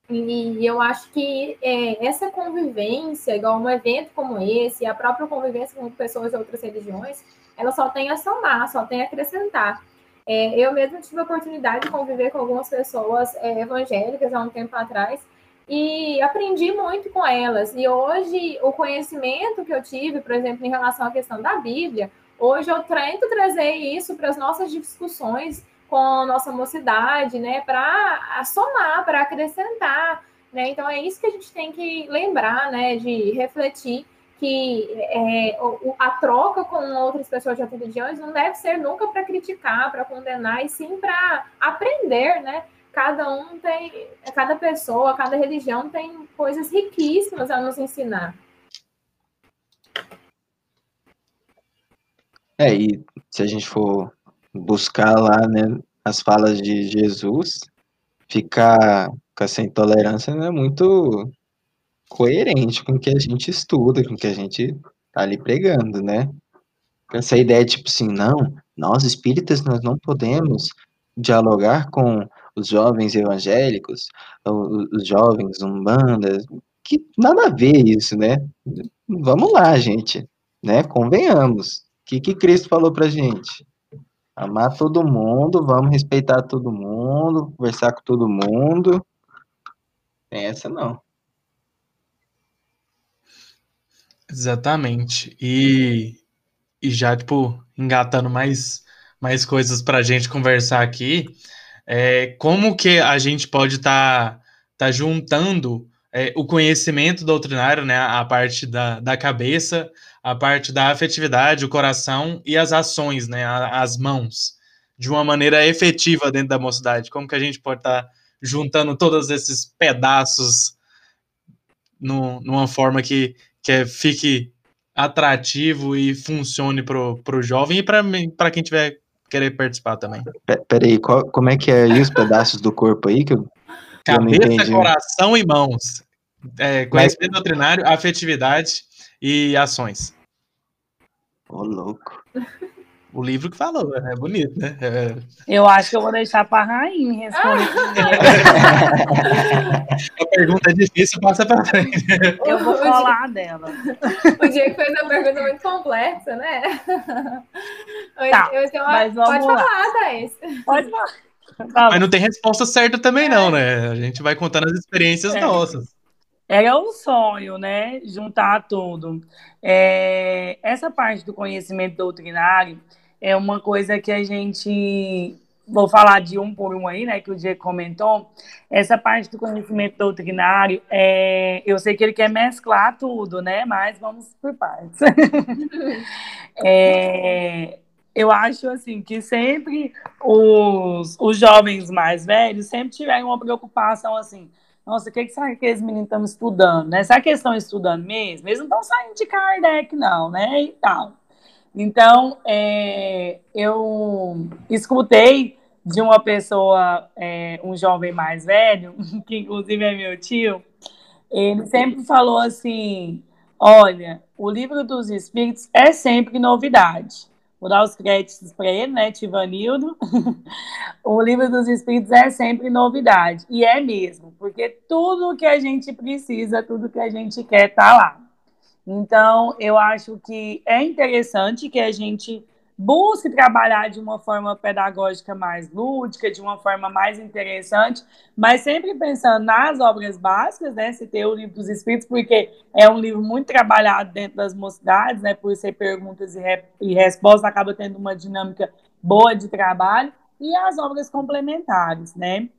E eu acho que é, essa convivência, igual um evento como esse, a própria convivência com pessoas de outras religiões, ela só tem a somar, só tem a acrescentar. É, eu mesmo tive a oportunidade de conviver com algumas pessoas é, evangélicas há um tempo atrás e aprendi muito com elas. E hoje, o conhecimento que eu tive, por exemplo, em relação à questão da Bíblia, hoje eu tento trazer isso para as nossas discussões com a nossa mocidade, né, para somar, para acrescentar, né? Então é isso que a gente tem que lembrar, né, de refletir que é, a troca com outras pessoas de religiões não deve ser nunca para criticar, para condenar, e sim para aprender, né? Cada um tem, cada pessoa, cada religião tem coisas riquíssimas a nos ensinar. É, e se a gente for buscar lá, né, as falas de Jesus, ficar com essa intolerância não é muito coerente com o que a gente estuda, com o que a gente tá ali pregando, né? Essa ideia, tipo assim, não, nós espíritas, nós não podemos dialogar com os jovens evangélicos, os jovens umbandas, que nada a ver isso, né? Vamos lá, gente, né? Convenhamos. O que, que Cristo falou pra gente? Amar todo mundo, vamos respeitar todo mundo, conversar com todo mundo. Tem essa não. Exatamente. E, e já, tipo, engatando mais, mais coisas para a gente conversar aqui, é, como que a gente pode estar tá, tá juntando é, o conhecimento doutrinário, né, a parte da, da cabeça, a parte da afetividade, o coração e as ações, né, as mãos, de uma maneira efetiva dentro da mocidade? Como que a gente pode estar tá juntando todos esses pedaços no, numa forma que, que é, fique atrativo e funcione para o jovem e para quem tiver querer participar também. Peraí, qual, como é que é aí os pedaços do corpo aí que eu, Cabeça, coração e mãos. É, conhecimento Mas... doutrinário, afetividade e ações. Ô, oh, louco. O livro que falou, é bonito, né? É... Eu acho que eu vou deixar para a Rainha responder. <laughs> a pergunta é difícil, passa para frente. Eu vou falar dela. O Diego fez uma pergunta muito complexa, né? Tá, eu, eu, mas vamos pode lá. falar, Thaís. Pode falar. Mas não tem resposta certa também, não, né? A gente vai contando as experiências é. nossas. Era um sonho, né? Juntar tudo. É, essa parte do conhecimento doutrinário é uma coisa que a gente vou falar de um por um aí, né, que o Diego comentou, essa parte do conhecimento doutrinário, é, eu sei que ele quer mesclar tudo, né, mas vamos por partes. <laughs> é, eu acho, assim, que sempre os, os jovens mais velhos sempre tiveram uma preocupação, assim, nossa, o que, que será que esses meninos estão estudando, né? Será que eles estão estudando mesmo? Eles não estão saindo de Kardec, não, né, e tal. Então, é, eu escutei de uma pessoa, é, um jovem mais velho, <laughs> que inclusive é meu tio, ele sempre falou assim: olha, o livro dos Espíritos é sempre novidade. Vou dar os créditos para ele, né, Tivanildo? <laughs> o livro dos Espíritos é sempre novidade. E é mesmo, porque tudo que a gente precisa, tudo que a gente quer, está lá. Então, eu acho que é interessante que a gente busque trabalhar de uma forma pedagógica mais lúdica, de uma forma mais interessante, mas sempre pensando nas obras básicas, né? Se ter o livro dos Espíritos, porque é um livro muito trabalhado dentro das mocidades, né? Por ser perguntas e, re e respostas, acaba tendo uma dinâmica boa de trabalho, e as obras complementares, né?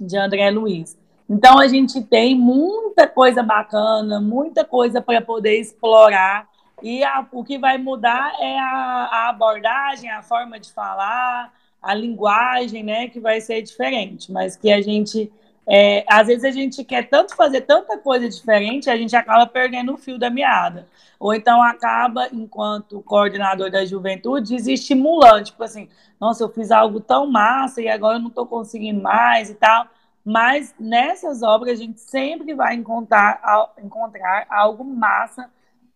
De André Luiz. Então, a gente tem muita coisa bacana, muita coisa para poder explorar. E a, o que vai mudar é a, a, abordagem, a forma de falar, a linguagem, né? Que vai ser diferente. Mas que a gente. É, às vezes a gente quer tanto fazer tanta coisa diferente, a gente acaba perdendo o fio da meada. Ou então acaba, enquanto coordenador da juventude, desestimulando. Tipo assim, nossa, eu fiz algo tão massa e agora eu não estou conseguindo mais e tal. Mas nessas obras a gente sempre vai encontrar, encontrar algo massa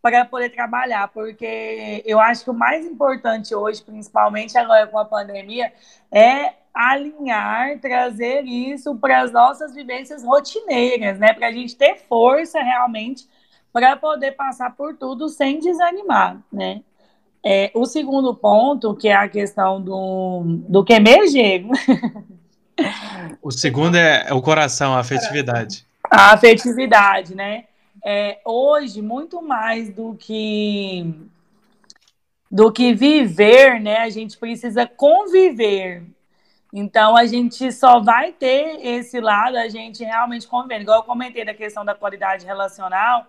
para poder trabalhar, porque eu acho que o mais importante hoje, principalmente agora com a pandemia, é alinhar, trazer isso para as nossas vivências rotineiras, né? Para a gente ter força realmente para poder passar por tudo sem desanimar, né? É, o segundo ponto, que é a questão do, do que emergir. O segundo é, é o coração, a afetividade. A afetividade, né? É, hoje, muito mais do que do que viver, né? A gente precisa conviver. Então, a gente só vai ter esse lado, a gente realmente convivendo. Igual eu comentei da questão da qualidade relacional,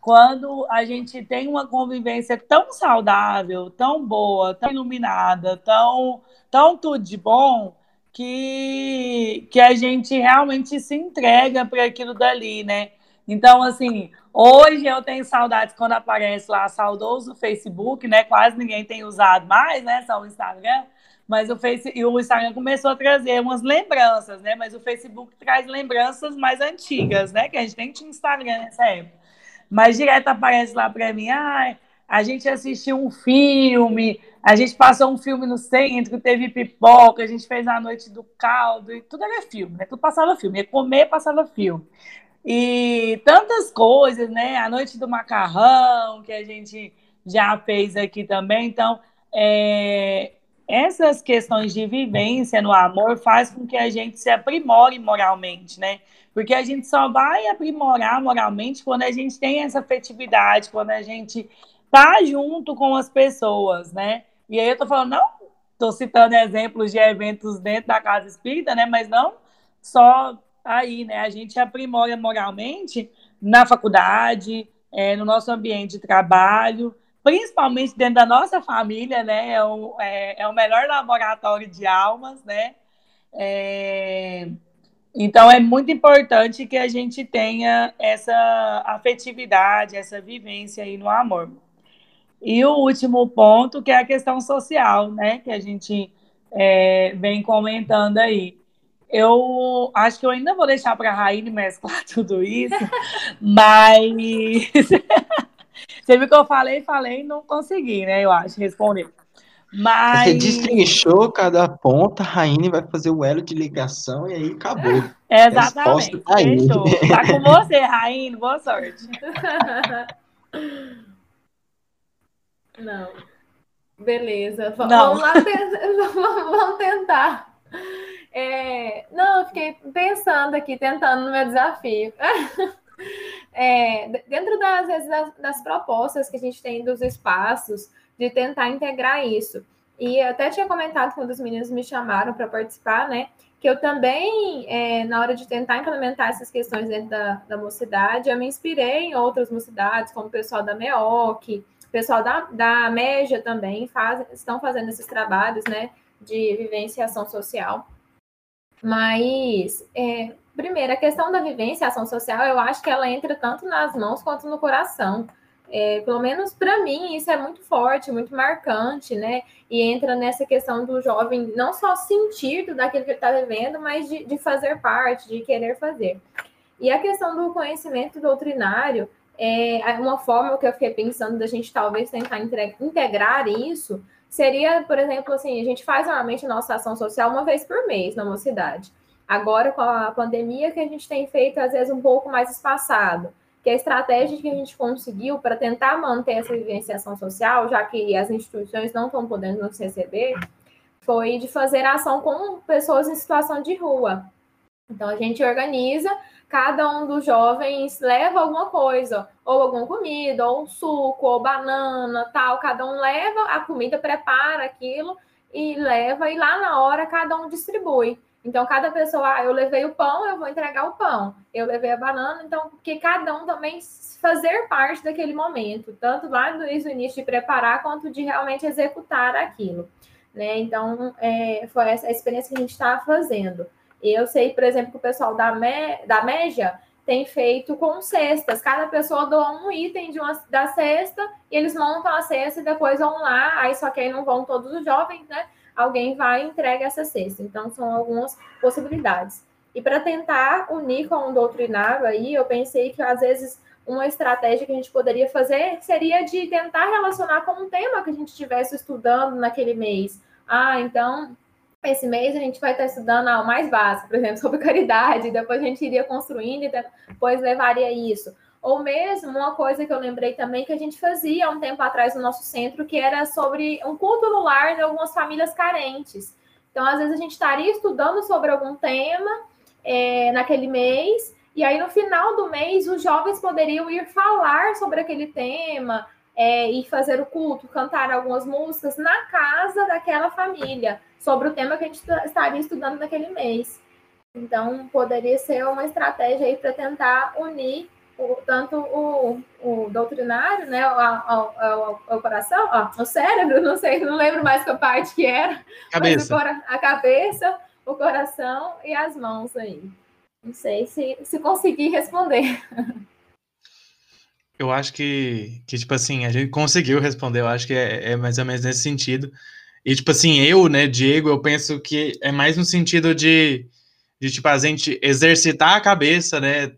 quando a gente tem uma convivência tão saudável, tão boa, tão iluminada, tão, tão tudo de bom, que, que a gente realmente se entrega para aquilo dali, né? Então, assim, hoje eu tenho saudades quando aparece lá saudoso Facebook, né? Quase ninguém tem usado mais, né? Só o Instagram. Mas o Face e o Instagram começou a trazer umas lembranças, né? Mas o Facebook traz lembranças mais antigas, né? Que a gente nem tinha Instagram nessa época. Mas direto aparece lá para mim, ah, a gente assistiu um filme, a gente passou um filme no centro, teve pipoca, a gente fez a noite do caldo, e tudo era filme, né? Tudo passava filme, ia comer, passava filme. E tantas coisas, né? A noite do macarrão, que a gente já fez aqui também. Então, é, essas questões de vivência no amor faz com que a gente se aprimore moralmente, né? Porque a gente só vai aprimorar moralmente quando a gente tem essa afetividade, quando a gente tá junto com as pessoas, né? E aí eu tô falando, não, tô citando exemplos de eventos dentro da casa espírita, né? Mas não só aí, né? A gente aprimora moralmente na faculdade, é, no nosso ambiente de trabalho, principalmente dentro da nossa família, né? É o, é, é o melhor laboratório de almas, né? É, então é muito importante que a gente tenha essa afetividade, essa vivência aí no amor. E o último ponto, que é a questão social, né? Que a gente é, vem comentando aí. Eu acho que eu ainda vou deixar para a Raine mesclar <laughs> tudo isso, mas <laughs> você viu que eu falei, falei e não consegui, né? Eu acho, responder. Mas... Você destrinchou cada ponta, a Raine vai fazer o elo de ligação e aí acabou. <laughs> Exatamente. Tá, Fechou. tá com você, Raine. Boa sorte. Não. Beleza. Não. Vamos lá, vamos tentar. É... Não, eu fiquei pensando aqui, tentando no meu desafio. <laughs> É, dentro das, das, das, propostas que a gente tem dos espaços, de tentar integrar isso. E até tinha comentado quando os meninos me chamaram para participar, né? Que eu também, é, na hora de tentar implementar essas questões dentro da, da mocidade, eu me inspirei em outras mocidades, como o pessoal da MEOC, o pessoal da, da MEJA também faz, estão fazendo esses trabalhos, né? De vivenciação social. Mas, é, primeiro, a questão da vivência ação social, eu acho que ela entra tanto nas mãos quanto no coração. É, pelo menos para mim, isso é muito forte, muito marcante, né? E entra nessa questão do jovem não só sentir tudo aquilo que ele está vivendo, mas de, de, fazer parte, de querer fazer. E a questão do conhecimento doutrinário é uma forma que eu fiquei pensando da gente talvez tentar integrar isso seria, por exemplo, assim, a gente faz normalmente nossa ação social uma vez por mês na mocidade. Agora, com a pandemia, que a gente tem feito, às vezes, um pouco mais espaçado, que a estratégia que a gente conseguiu para tentar manter essa vivenciação social, já que as instituições não estão podendo nos receber, foi de fazer ação com pessoas em situação de rua. Então, a gente organiza cada um dos jovens leva alguma coisa, ou alguma comida, ou suco, ou banana, tal. Cada um leva a comida, prepara aquilo e leva, e lá na hora cada um distribui. Então, cada pessoa, ah, eu levei o pão, eu vou entregar o pão. Eu levei a banana, então, que cada um também fazer parte daquele momento, tanto lá no início de preparar, quanto de realmente executar aquilo. Né? Então, é, foi essa experiência que a gente está fazendo. Eu sei, por exemplo, que o pessoal da, Me, da Média tem feito com cestas. Cada pessoa doa um item de uma, da cesta e eles montam a cesta e depois vão lá. Aí só que aí não vão todos os jovens, né? Alguém vai e entrega essa cesta. Então, são algumas possibilidades. E para tentar unir com o doutrinário aí, eu pensei que às vezes uma estratégia que a gente poderia fazer seria de tentar relacionar com um tema que a gente estivesse estudando naquele mês. Ah, então esse mês a gente vai estar estudando o mais básico, por exemplo, <laughs> sobre caridade, depois a gente iria construindo e depois levaria isso. Ou mesmo uma coisa que eu lembrei também que a gente fazia um tempo atrás no nosso centro, que era sobre um culto no lar de algumas famílias carentes. Então, às vezes, a gente estaria estudando sobre algum tema é, naquele mês, e aí no final do mês os jovens poderiam ir falar sobre aquele tema, é, e fazer o culto, cantar algumas músicas na casa daquela família sobre o tema que a gente estaria estudando naquele mês. Então, poderia ser uma estratégia aí para tentar unir o, tanto o, o doutrinário, né, o, coração, ó, o cérebro, não sei, não lembro mais qual parte que era, cabeça. a cabeça, o coração e as mãos aí. Não sei se, se consegui responder. <laughs> Eu acho que, que, tipo assim, a gente conseguiu responder, eu acho que é, é mais ou menos nesse sentido. E, tipo assim, eu, né, Diego, eu penso que é mais no sentido de, de tipo, a gente exercitar a cabeça, né,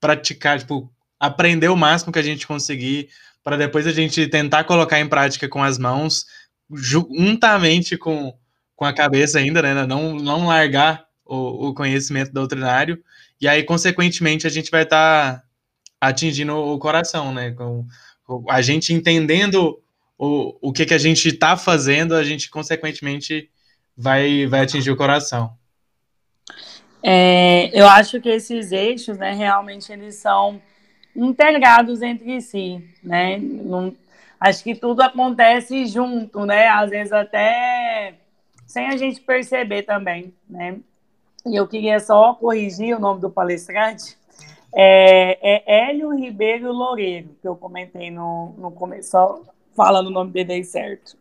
praticar, tipo, aprender o máximo que a gente conseguir, para depois a gente tentar colocar em prática com as mãos, juntamente com, com a cabeça ainda, né, não, não largar o, o conhecimento doutrinário, e aí, consequentemente, a gente vai estar tá atingindo o coração, né, com, a gente entendendo o, o que, que a gente está fazendo, a gente, consequentemente, vai, vai atingir o coração. É, eu acho que esses eixos, né, realmente eles são integrados entre si, né? Não, acho que tudo acontece junto, né? Às vezes até sem a gente perceber também, né? E eu queria só corrigir o nome do palestrante. É, é Hélio Ribeiro Loureiro, que eu comentei no, no começo falando o nome dele aí certo.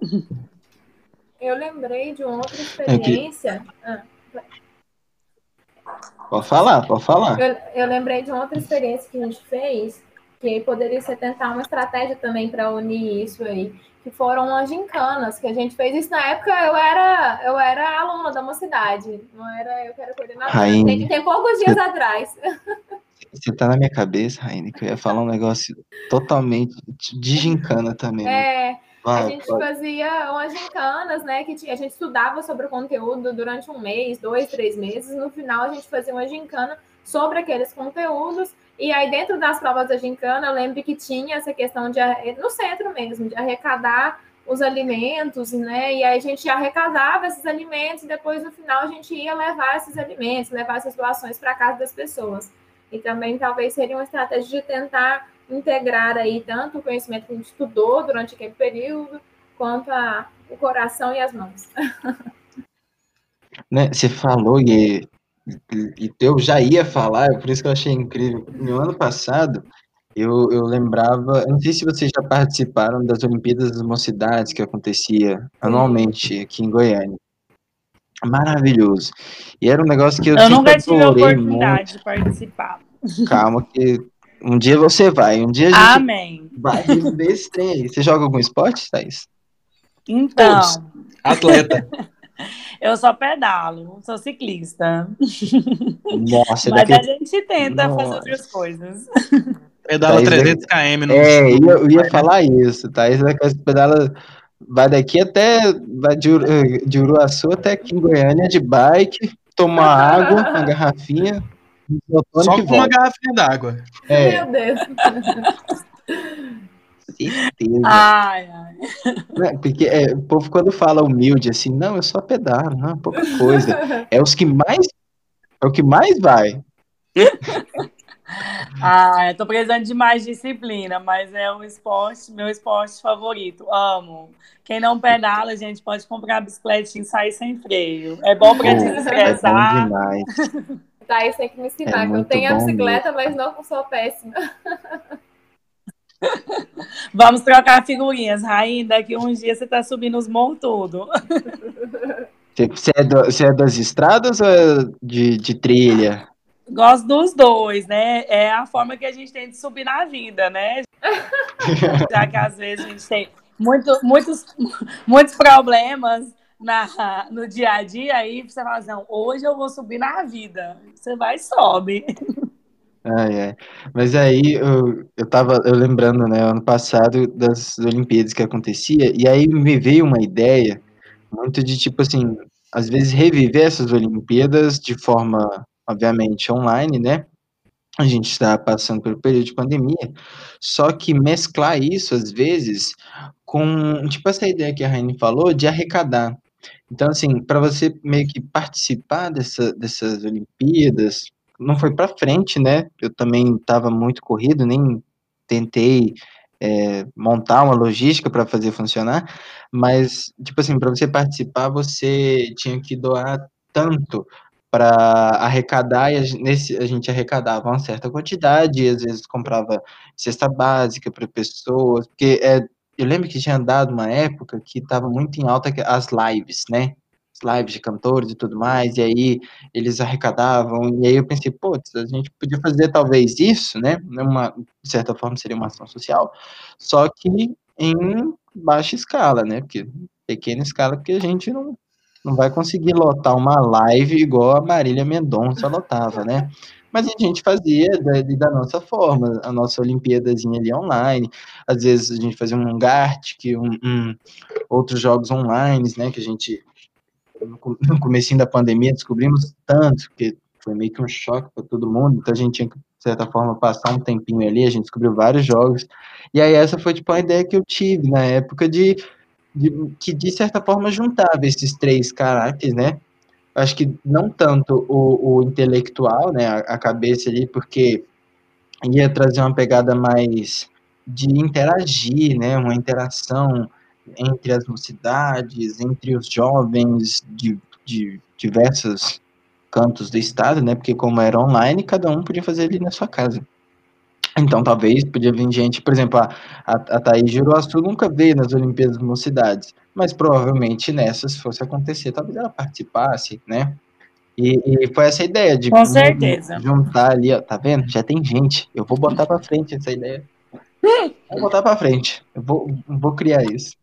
Eu lembrei de uma outra experiência. Ah, pode falar, pode falar. Eu, eu, lembrei de uma outra experiência que a gente fez, que poderia ser tentar uma estratégia também para unir isso aí, que foram as gincanas, que a gente fez isso na época, eu era, eu era aluna da mocidade, não era eu que era coordenadora. Tem, tem poucos dias atrás. <laughs> Você tá na minha cabeça, Raine, que eu ia falar um negócio totalmente de gincana também. Né? É, Vai, a gente pode. fazia umas gincanas, né? Que a gente estudava sobre o conteúdo durante um mês, dois, três meses. No final, a gente fazia uma gincana sobre aqueles conteúdos. E aí, dentro das provas da gincana, eu lembro que tinha essa questão de, no centro mesmo, de arrecadar os alimentos, né? E aí a gente arrecadava esses alimentos e depois, no final, a gente ia levar esses alimentos, levar essas doações para casa das pessoas. E também talvez seria uma estratégia de tentar integrar aí tanto o conhecimento que a gente estudou durante aquele período, quanto a, o coração e as mãos. Né, você falou e, e eu já ia falar, por isso que eu achei incrível. No ano passado, eu, eu lembrava, eu não sei se vocês já participaram das Olimpíadas das Mocidades que acontecia anualmente aqui em Goiânia. Maravilhoso. E era um negócio que eu, eu nunca tive a oportunidade muito. de participar. Calma que um dia você vai, um dia a gente Amém. vai ver esse trem aí. Você joga algum esporte, Thaís? Então. Todos. Atleta. <laughs> Eu só pedalo, sou ciclista. Nossa, Mas daqui... a gente tenta Nossa. fazer outras coisas. Pedala 300 km. No é, eu, ia falar isso, tá? Isso pedala vai daqui até vai de, de Uruaçu até aqui em Goiânia de bike, tomar água, uma garrafinha. Só com uma garrafinha d'água. É. Meu Deus. Certeza. Ai, ai. É, porque é, o povo quando fala humilde assim, não, eu só pedalo, não, pouca coisa. É os que mais é o que mais vai. <laughs> Ah, eu tô precisando de mais disciplina, mas é o esporte, meu esporte favorito. Amo. Quem não pedala, gente pode comprar bicicleta e sair sem freio. É bom pra desestressar. É bom demais. Tá, isso tem que me ensinar, é que eu tenho a bicicleta, mesmo. mas não sou péssima. <laughs> Vamos trocar figurinhas, Rainha. Daqui uns dias você tá subindo os morros tudo. Você é, do, você é das estradas ou é de, de trilha? Gosto dos dois, né? É a forma que a gente tem de subir na vida, né? <laughs> Já que às vezes a gente tem muito, muitos, muitos problemas na, no dia a dia, aí você fala assim, hoje eu vou subir na vida. Você vai e sobe. Ai, ai. Mas aí eu, eu tava eu lembrando, né, ano passado das Olimpíadas que acontecia, e aí me veio uma ideia muito de tipo assim, às vezes reviver essas Olimpíadas de forma obviamente, online, né? A gente está passando pelo período de pandemia, só que mesclar isso, às vezes, com, tipo, essa ideia que a Raine falou, de arrecadar. Então, assim, para você meio que participar dessa, dessas Olimpíadas, não foi para frente, né? Eu também estava muito corrido, nem tentei é, montar uma logística para fazer funcionar, mas, tipo assim, para você participar, você tinha que doar tanto para arrecadar, e a, nesse, a gente arrecadava uma certa quantidade, e às vezes comprava cesta básica para pessoas, porque é, eu lembro que tinha dado uma época que estava muito em alta as lives, né? As lives de cantores e tudo mais, e aí eles arrecadavam, e aí eu pensei, putz, a gente podia fazer talvez isso, né? Uma, de certa forma seria uma ação social, só que em baixa escala, né? Porque pequena escala, porque a gente não não vai conseguir lotar uma live igual a Marília Mendonça lotava, né? Mas a gente fazia da, da nossa forma, a nossa Olimpíadazinha ali online, às vezes a gente fazia um Gartic, um, um, outros jogos online, né, que a gente, no comecinho da pandemia, descobrimos tanto, que foi meio que um choque para todo mundo, então a gente tinha que, de certa forma, passar um tempinho ali, a gente descobriu vários jogos, e aí essa foi, tipo, a ideia que eu tive na época de, que de certa forma juntava esses três caracteres, né? Acho que não tanto o, o intelectual, né, a, a cabeça ali, porque ia trazer uma pegada mais de interagir, né, uma interação entre as mocidades, entre os jovens de, de diversos cantos do estado, né, porque como era online, cada um podia fazer ali na sua casa. Então, talvez podia vir gente, por exemplo, a, a, a Thaís Juruaçu nunca veio nas Olimpíadas das Mocidades, mas provavelmente nessas, se fosse acontecer, talvez ela participasse, né? E, e foi essa ideia de juntar ali, ó, tá vendo? Já tem gente, eu vou botar para frente essa ideia. Vou botar para frente, eu vou, vou criar isso.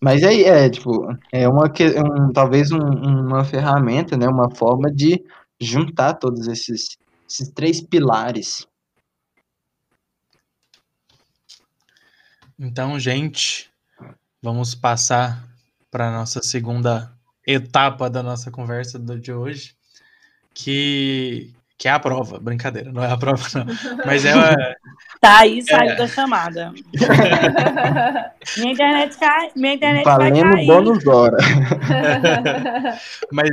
Mas aí é, tipo, é uma um, talvez um, uma ferramenta, né, uma forma de juntar todos esses, esses três pilares Então, gente, vamos passar para a nossa segunda etapa da nossa conversa de hoje, que, que é a prova. Brincadeira, não é a prova, não. <laughs> Mas é. A, tá aí, saiu é... da chamada. <laughs> minha internet cai. Minha internet Valendo vai cair. bônus hora. <laughs> mas,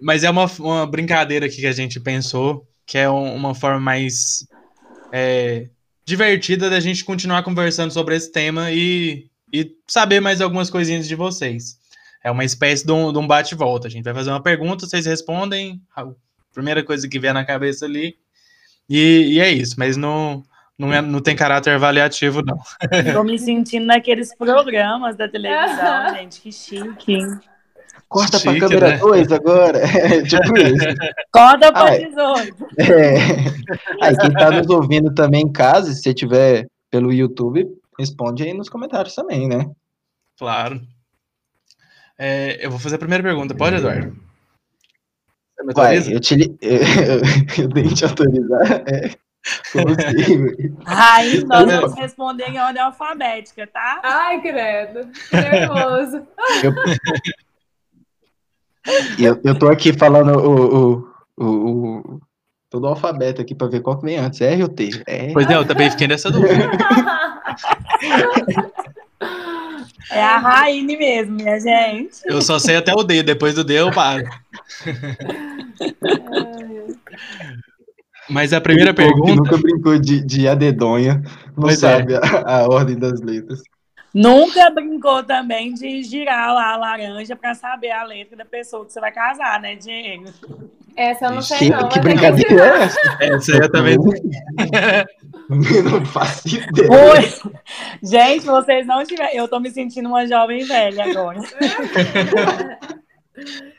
mas é uma, uma brincadeira aqui que a gente pensou que é um, uma forma mais é, divertida da gente continuar conversando sobre esse tema e, e saber mais algumas coisinhas de vocês. É uma espécie de um, de um bate-volta. A gente vai fazer uma pergunta, vocês respondem, a primeira coisa que vier na cabeça ali, e, e é isso, mas não, não, é, não tem caráter avaliativo, não. Tô me sentindo naqueles programas da televisão, <laughs> gente, que chique. Corta Chique, pra câmera 2 né? agora. <laughs> É, tipo isso. Corta pra 18. É. Aí, quem tá nos ouvindo também em casa, se você tiver pelo YouTube, responde aí nos comentários também, né? Claro. É, eu vou fazer a primeira pergunta. Pode, Eduardo? Vai, eu te li... <laughs> eu, eu tenho que te autorizar. É. Ai, nós vamos responder em ordem alfabética, tá? Ai, credo. Nervoso. Eu, eu, eu tô aqui falando o, o, o, o todo o alfabeto aqui para ver qual que vem antes, R ou T? É. Pois é, eu também fiquei nessa dúvida. <laughs> É a Raine mesmo, minha gente. Eu só sei até o D, depois do D eu paro. Mas a primeira pergunta. nunca brincou de, de adedonha, não pois é. sabe é. a, a ordem das letras. Nunca brincou também de girar lá a laranja para saber a letra da pessoa que você vai casar, né, Diego? Essa eu não sei, não. Que brincadeira é essa? Essa eu também. <laughs> não faço ideia. Oi. Gente, vocês não tiveram. Eu tô me sentindo uma jovem velha agora. <laughs>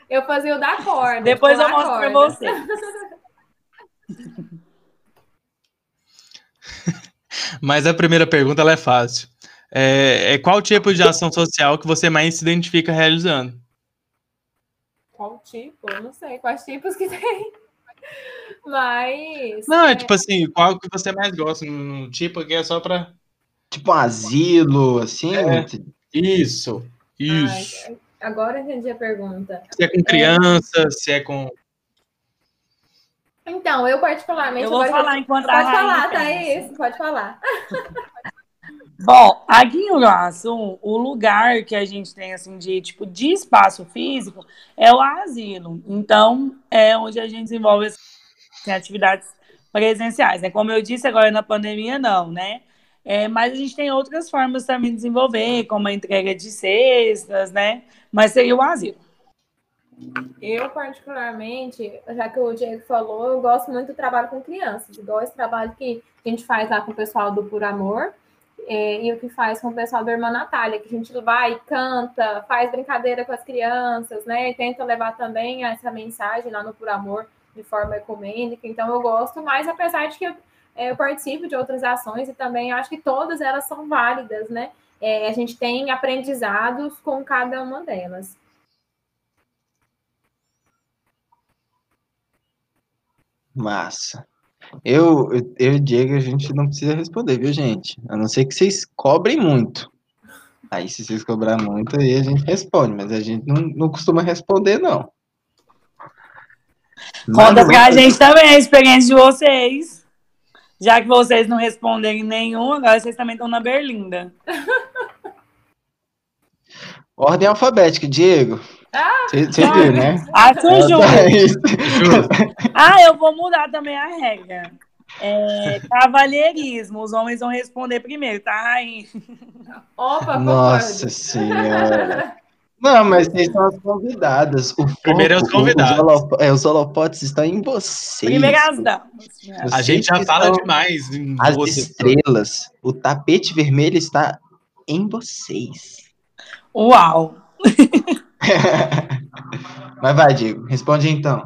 eu fazia o da corda. Depois eu mostro para você. <laughs> Mas a primeira pergunta ela é fácil. É, é, qual tipo de ação social que você mais se identifica realizando? Qual tipo? Eu não sei quais tipos que <laughs> tem. Mas. Não, é, é tipo assim, qual que você mais gosta? No tipo que é só pra. Tipo um asilo, assim? É. Isso, isso. Ai, agora entendi a pergunta. Se é com criança, é. se é com. Então, eu particularmente. Eu vou falar enquanto Pode falar, tá isso, pode falar. Bom, aqui em Uruaçu, o lugar que a gente tem, assim, de, tipo, de espaço físico é o asilo. Então, é onde a gente desenvolve assim, atividades presenciais, né? Como eu disse, agora na pandemia, não, né? É, mas a gente tem outras formas também de desenvolver, como a entrega de cestas, né? Mas seria o asilo. Eu, particularmente, já que o Diego falou, eu gosto muito do trabalho com crianças, igual esse trabalho que a gente faz lá com o pessoal do Por Amor, é, e o que faz com o pessoal da Irmã Natália, que a gente vai, canta, faz brincadeira com as crianças, né? E tenta levar também essa mensagem lá no Por Amor de forma ecumênica. Então eu gosto mais, apesar de que eu, é, eu participo de outras ações e também acho que todas elas são válidas, né? É, a gente tem aprendizados com cada uma delas. Massa. Eu, eu e Diego, a gente não precisa responder, viu, gente? A não ser que vocês cobrem muito. Aí, se vocês cobrar muito, aí a gente responde, mas a gente não, não costuma responder, não. Conta pra a gente também a experiência de vocês. Já que vocês não responderem nenhum, agora vocês também estão na Berlinda. <laughs> Ordem alfabética, Diego. Você ah, viu, né? Acho justo. <laughs> ah, eu vou mudar também a regra. É, cavalheirismo, os homens vão responder primeiro, tá, Rainha? Opa, Nossa senhora. Não, mas vocês são as convidadas. O Primeiro é os convidados. Os, holofotes, é, os holofotes estão em vocês. Primeiras damas. A gente já fala demais. As você. estrelas. O tapete vermelho está em vocês. Uau! <laughs> <laughs> Mas vai, Diego, responde então.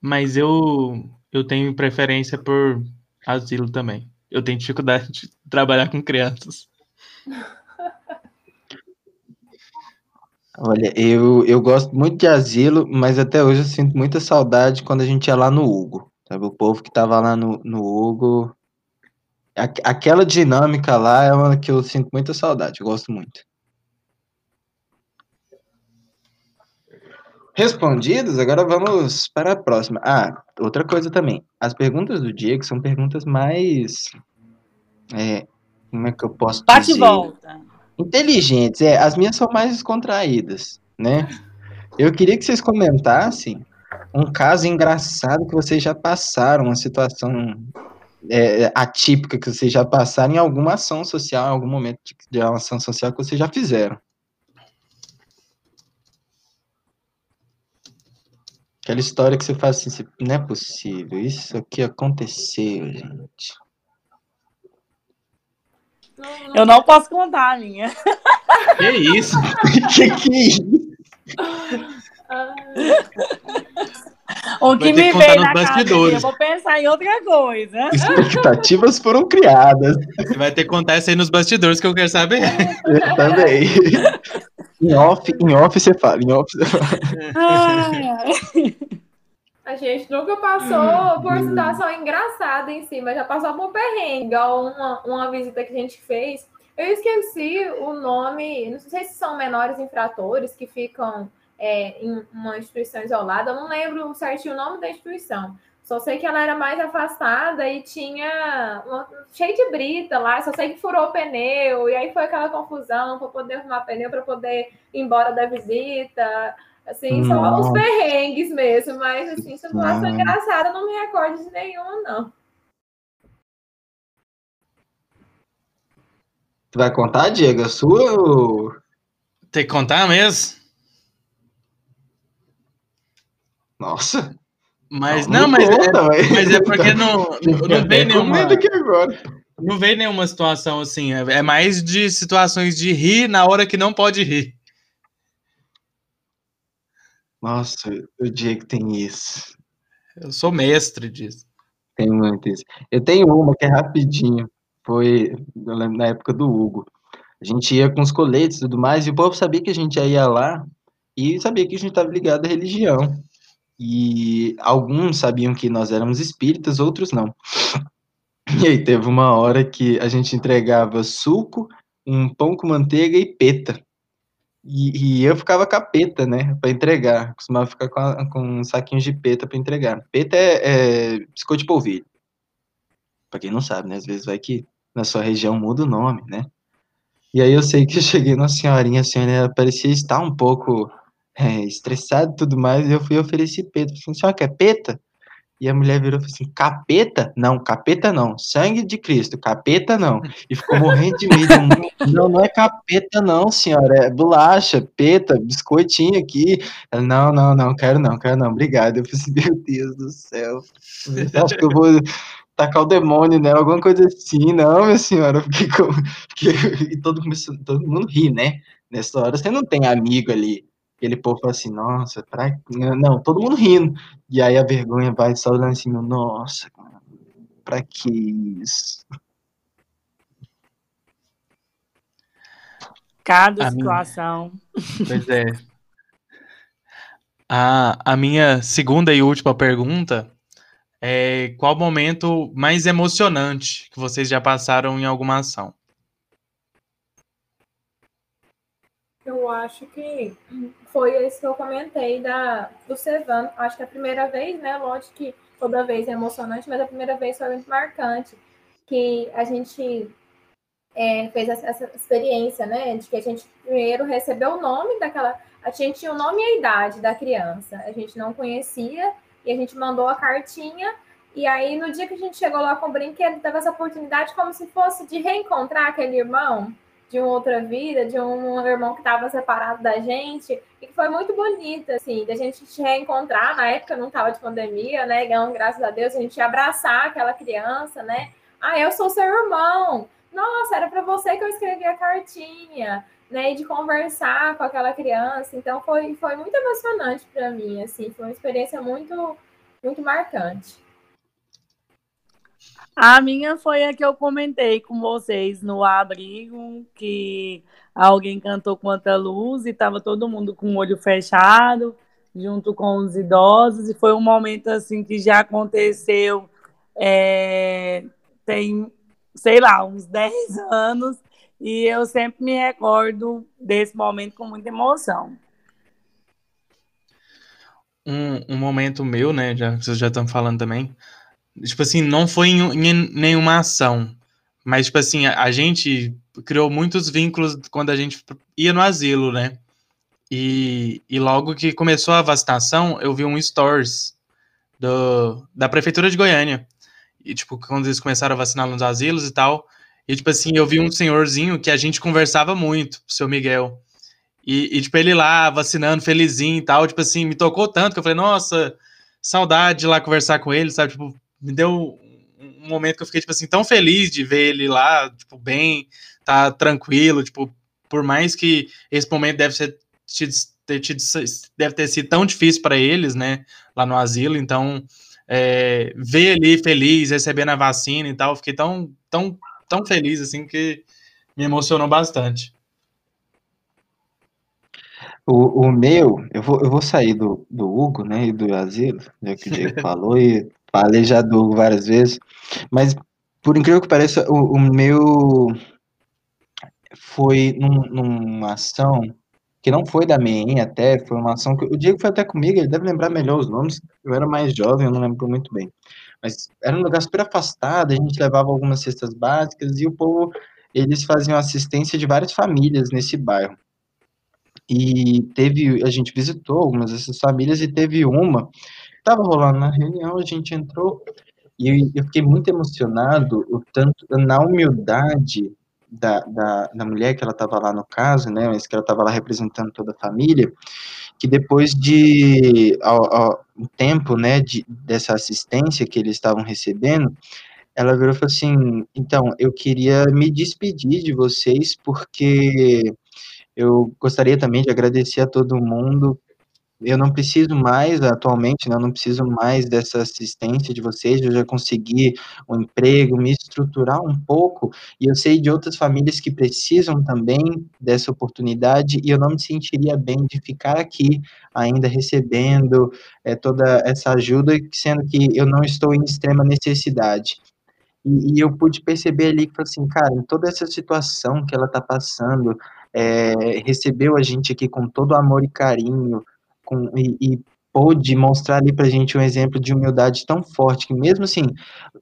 Mas eu, eu tenho preferência por asilo também. Eu tenho dificuldade de trabalhar com crianças. Olha, eu, eu gosto muito de asilo, mas até hoje eu sinto muita saudade quando a gente ia lá no Hugo. Sabe? O povo que tava lá no, no Hugo. Aquela dinâmica lá é uma que eu sinto muita saudade, eu gosto muito. Respondidos, agora vamos para a próxima. Ah, outra coisa também. As perguntas do Diego são perguntas mais. É, como é que eu posso Bate dizer? Bate volta. Inteligentes, é. As minhas são mais descontraídas, né? Eu queria que vocês comentassem um caso engraçado que vocês já passaram, uma situação é, atípica que vocês já passaram em alguma ação social, em algum momento de, de uma ação social que vocês já fizeram. Aquela história que você faz assim, não é possível, isso aqui aconteceu, gente. Eu não posso contar a minha. Que isso? <laughs> que que é isso? <laughs> O que Vai ter me que contar veio nos na cabeça, bastidores. eu vou pensar em outra coisa. Expectativas foram criadas. Você vai ter que contar isso aí nos bastidores que eu quero saber. Eu também. Em off, em off você fala, em off você fala. Ai. A gente nunca passou por situação engraçada em si, mas já passou por perrengue, igual uma, uma visita que a gente fez. Eu esqueci o nome, não sei se são menores infratores que ficam é, em uma instituição isolada, eu não lembro certinho o nome da instituição. Só sei que ela era mais afastada e tinha uma, cheio de brita lá, só sei que furou o pneu, e aí foi aquela confusão para poder arrumar pneu, para poder ir embora da visita. Assim, são os perrengues mesmo, mas assim, situação Nossa. engraçada, eu não me recordo de nenhuma, não. Tu vai contar, Diego, a sua ou... Tem que contar mesmo? Nossa. Mas não, mas, é, conta, vai. mas é porque não, não com nenhuma. aqui agora. Não veio nenhuma situação assim. É é mais de situações de rir na hora que não pode rir. Nossa, o Diego tem isso. Eu sou mestre disso. Tem muito isso. Eu tenho uma que é rapidinho. Foi, eu lembro na época do Hugo. A gente ia com os coletes e tudo mais, e o povo sabia que a gente ia lá e sabia que a gente estava ligado à religião. E alguns sabiam que nós éramos espíritas, outros não. E aí teve uma hora que a gente entregava suco, um pão com manteiga e peta. E, e eu ficava com a peta, né, para entregar. Costumava ficar com, a- com um saquinho de peta para entregar. Peta é, é biscoito de polvilho. Para quem não sabe, né, às vezes vai que na sua região muda o nome, né. E aí eu sei que eu cheguei na senhorinha, a senhora parecia estar um pouco é, estressada e tudo mais, eu fui oferecer peta. Falei, assim, senhora quer peta? E a mulher virou e falou assim, capeta? Não, capeta não, sangue de Cristo, capeta não. E ficou morrendo de medo. <laughs> Não, não é capeta não, senhora, é bolacha, peta, biscoitinho aqui. Ela, não, não, não, quero não, quero não, obrigado. Eu falei assim, <laughs> meu Deus do céu. Acho que eu vou tacar o demônio nela, alguma coisa assim. Não, minha senhora, fiquei com... <laughs> fiquei- E todo, começou- todo mundo ri, né? Nessa hora você não tem amigo ali. Aquele povo fala assim, nossa, pra... não, todo mundo rindo. E aí a vergonha vai só olhando assim, nossa, pra que isso? Cada A minha. situação. Pois é. A, a minha segunda e última pergunta é qual o momento mais emocionante que vocês já passaram em alguma ação? Eu acho que foi esse que eu comentei da, do Sevan. Acho que a primeira vez, né? Lógico que toda vez é emocionante, mas a primeira vez foi muito marcante. Que a gente é, fez essa, essa experiência, né? De que a gente primeiro recebeu o nome daquela. A gente tinha o nome e a idade da criança. A gente não conhecia e a gente mandou a cartinha. E aí, no dia que a gente chegou lá com o brinquedo, teve essa oportunidade como se fosse de reencontrar aquele irmão de uma outra vida, de um irmão que estava separado da gente, e que foi muito bonito, assim, da gente se reencontrar, na época não estava de pandemia, né, então, graças a Deus, a gente abraçar aquela criança, né, ah, eu sou seu irmão, nossa, era para você que eu escrevi a cartinha, né, e de conversar com aquela criança, então foi, foi muito emocionante para mim, assim, foi uma experiência muito, muito marcante. A minha foi a que eu comentei com vocês no abrigo, que alguém cantou Quanta Luz e estava todo mundo com o olho fechado, junto com os idosos, e foi um momento assim que já aconteceu é, tem, sei lá, uns <laughs> 10 anos, e eu sempre me recordo desse momento com muita emoção. Um, um momento meu, né? Já, vocês já estão falando também. Tipo assim, não foi em, em nenhuma ação. Mas, tipo assim, a, a gente criou muitos vínculos quando a gente ia no asilo, né? E, e logo que começou a vacinação, eu vi um stores do, da prefeitura de Goiânia. E, tipo, quando eles começaram a vacinar nos asilos e tal. E, tipo assim, eu vi um senhorzinho que a gente conversava muito, o seu Miguel. E, e, tipo, ele lá vacinando, felizinho e tal. Tipo assim, me tocou tanto que eu falei, nossa, saudade de lá conversar com ele, sabe? Tipo, me deu um momento que eu fiquei, tipo assim, tão feliz de ver ele lá, tipo, bem, tá tranquilo, tipo, por mais que esse momento deve ser ter tido, deve ter sido tão difícil para eles, né, lá no asilo, então é, ver ele feliz, recebendo a vacina e tal, fiquei tão, tão, tão feliz, assim, que me emocionou bastante. O, o meu, eu vou, eu vou sair do, do Hugo, né, e do asilo, já que o Diego <laughs> falou, e falei já do várias vezes, mas por incrível que pareça, o, o meu foi num, numa ação que não foi da MEI até, foi uma ação que o Diego foi até comigo, ele deve lembrar melhor os nomes, eu era mais jovem, eu não lembro muito bem. Mas era um lugar super afastado, a gente levava algumas cestas básicas e o povo, eles faziam assistência de várias famílias nesse bairro. E teve, a gente visitou algumas dessas famílias e teve uma, estava rolando na reunião, a gente entrou e eu fiquei muito emocionado, o tanto na humildade da, da, da mulher que ela estava lá no caso, né, mas que ela estava lá representando toda a família, que depois de ao, ao, um tempo, né, de, dessa assistência que eles estavam recebendo, ela virou e falou assim, então, eu queria me despedir de vocês, porque eu gostaria também de agradecer a todo mundo eu não preciso mais, atualmente, né, eu não preciso mais dessa assistência de vocês, eu já consegui um emprego, me estruturar um pouco, e eu sei de outras famílias que precisam também dessa oportunidade, e eu não me sentiria bem de ficar aqui ainda recebendo é, toda essa ajuda, sendo que eu não estou em extrema necessidade. E, e eu pude perceber ali que, assim, cara, em toda essa situação que ela está passando, é, recebeu a gente aqui com todo amor e carinho, com, e, e pôde mostrar ali pra gente um exemplo de humildade tão forte, que mesmo assim,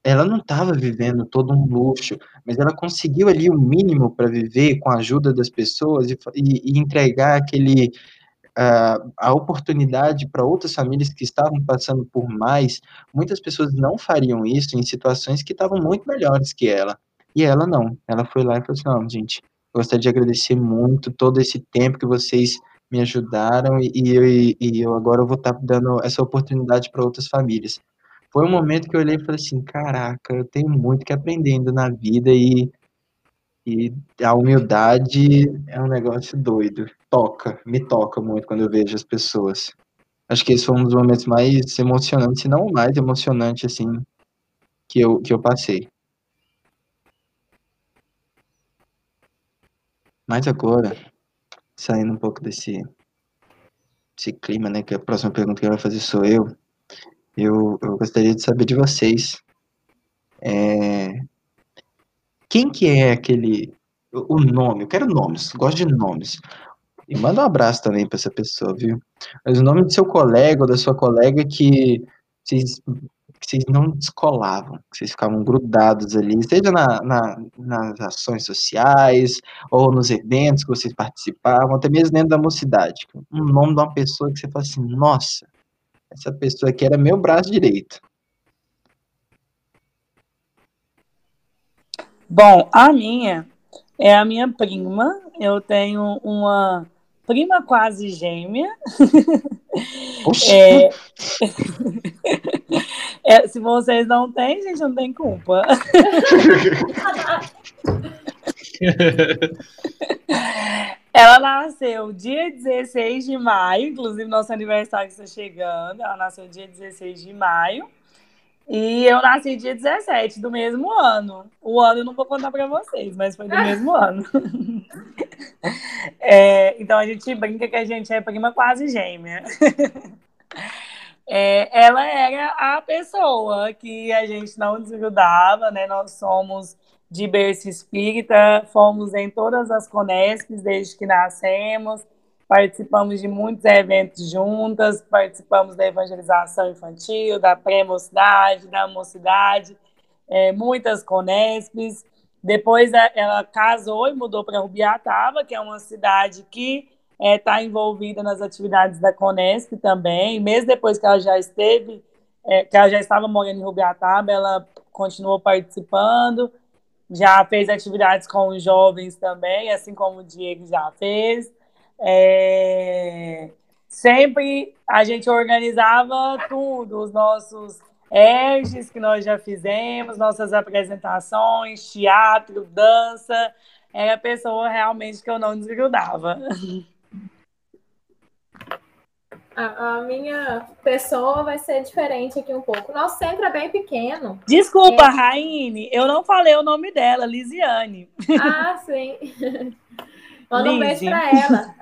ela não estava vivendo todo um luxo, mas ela conseguiu ali o mínimo para viver com a ajuda das pessoas e, e, entregar aquele uh, a oportunidade para outras famílias que estavam passando por mais. Muitas pessoas não fariam isso em situações que estavam muito melhores que ela. E ela não. Ela foi lá e falou assim: não, gente, gostaria de agradecer muito todo esse tempo que vocês me ajudaram e, e, e eu agora vou estar tá dando essa oportunidade para outras famílias. Foi um momento que eu olhei e falei assim, caraca, eu tenho muito que aprender ainda na vida e, e a humildade é um negócio doido. Toca, me toca muito quando eu vejo as pessoas. Acho que esse foi um dos momentos mais emocionantes, se não o mais emocionante, assim, que eu, que eu passei. Mas agora, saindo um pouco desse, desse clima, né? Que a próxima pergunta que vai fazer sou eu. Eu, eu gostaria de saber de vocês. É, quem que é aquele. O nome, eu quero nomes, gosto de nomes. E manda um abraço também para essa pessoa, viu? Mas o nome do seu colega ou da sua colega que vocês que vocês não descolavam, que vocês ficavam grudados ali, seja na, na, nas ações sociais, ou nos eventos que vocês participavam, até mesmo dentro da mocidade. Um nome de uma pessoa que você fala assim, nossa, essa pessoa aqui era meu braço direito. Bom, a minha é a minha prima. Eu tenho uma prima quase gêmea. É... <laughs> é... se vocês não têm, gente, não tem culpa. <laughs> Ela nasceu dia 16 de maio, inclusive nosso aniversário está chegando. Ela nasceu dia 16 de maio. E eu nasci dia 17 do mesmo ano. O ano eu não vou contar para vocês, mas foi do mesmo <laughs> ano. <laughs> É, então a gente brinca que a gente é prima quase gêmea. É, ela era a pessoa que a gente não desgrudava, né? Nós somos de berço espírita, fomos em todas as Conesps desde que nascemos, participamos de muitos eventos juntas, participamos da evangelização infantil, da pré-mocidade, da mocidade, é, muitas Conespes. Depois ela casou e mudou para Rubiataba, que é uma cidade que está é, tá envolvida nas atividades da Conesc também, mesmo depois que ela já esteve, é, que ela já estava morando em Rubiataba, ela continuou participando, já fez atividades com os jovens também, assim como o Diego já fez. É, sempre a gente organizava tudo, os nossos ERGs que nós já fizemos, nossas apresentações, teatro, dança. Era a pessoa realmente que eu não desgrudava. <laughs> A, a, minha pessoa vai ser diferente aqui um pouco. Nosso centro é bem pequeno. Desculpa, é... Raine, eu não falei o nome dela, Lisiane. Ah, sim. <laughs> Manda um beijo para ela.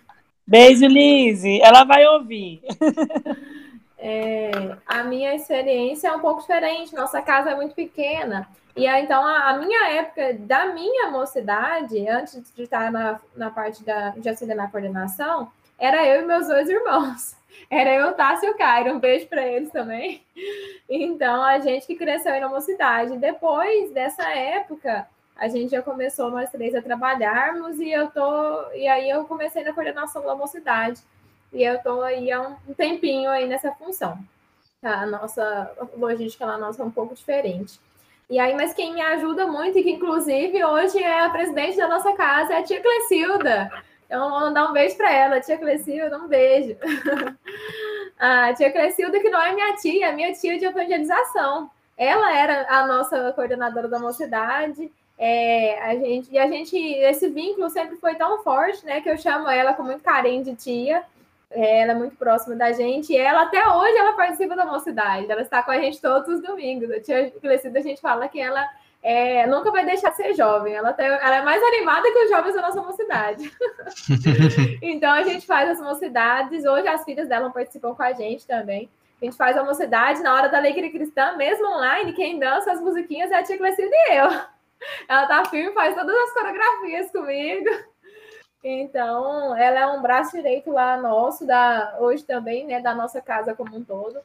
<laughs> Beijo, Lise. Ela vai ouvir. <laughs> É, a minha experiência é um pouco diferente. Nossa casa é muito pequena. E então, a, a, minha época da minha mocidade, antes de estar na, na parte da, de acender na coordenação, era eu e meus dois irmãos. <laughs> Era eu, Tassi e o Cairo. Um beijo para eles também. Então, a gente que cresceu aí na mocidade. Depois dessa época, a gente já começou nós três a trabalharmos e eu tô. E aí eu comecei na coordenação da mocidade. E eu tô aí há um tempinho aí nessa função. A nossa logística lá nossa é um pouco diferente. E aí, mas quem me ajuda muito, e que inclusive hoje é a presidente da nossa casa, é a tia Clecilda. Então, vou mandar um beijo para ela, tia Clecilda, um beijo. a <laughs> tia Clecilda, que não é minha tia, é minha tia de evangelização. Ela era a nossa coordenadora da mocidade. É, a gente, e a gente, esse vínculo sempre foi tão forte, né? Que eu chamo ela com muito carinho de tia. É, ela é muito próxima da gente. E ela, até hoje, ela participa da mocidade. Ela está com a gente todos os domingos. A tia Clecilda, a gente fala que ela é, nunca vai deixar de ser jovem. Ela, tem, ela é mais animada que os jovens da nossa mocidade. <laughs> então a gente faz as mocidades. Hoje as filhas dela participam com a gente também. A gente faz a mocidade na hora da alegria cristã, mesmo online. Quem dança as musiquinhas é a tia Clecilda e eu. Ela tá firme, faz todas as coreografias comigo. Então, ela é um braço direito lá nosso, da, hoje também, né, da nossa casa como um todo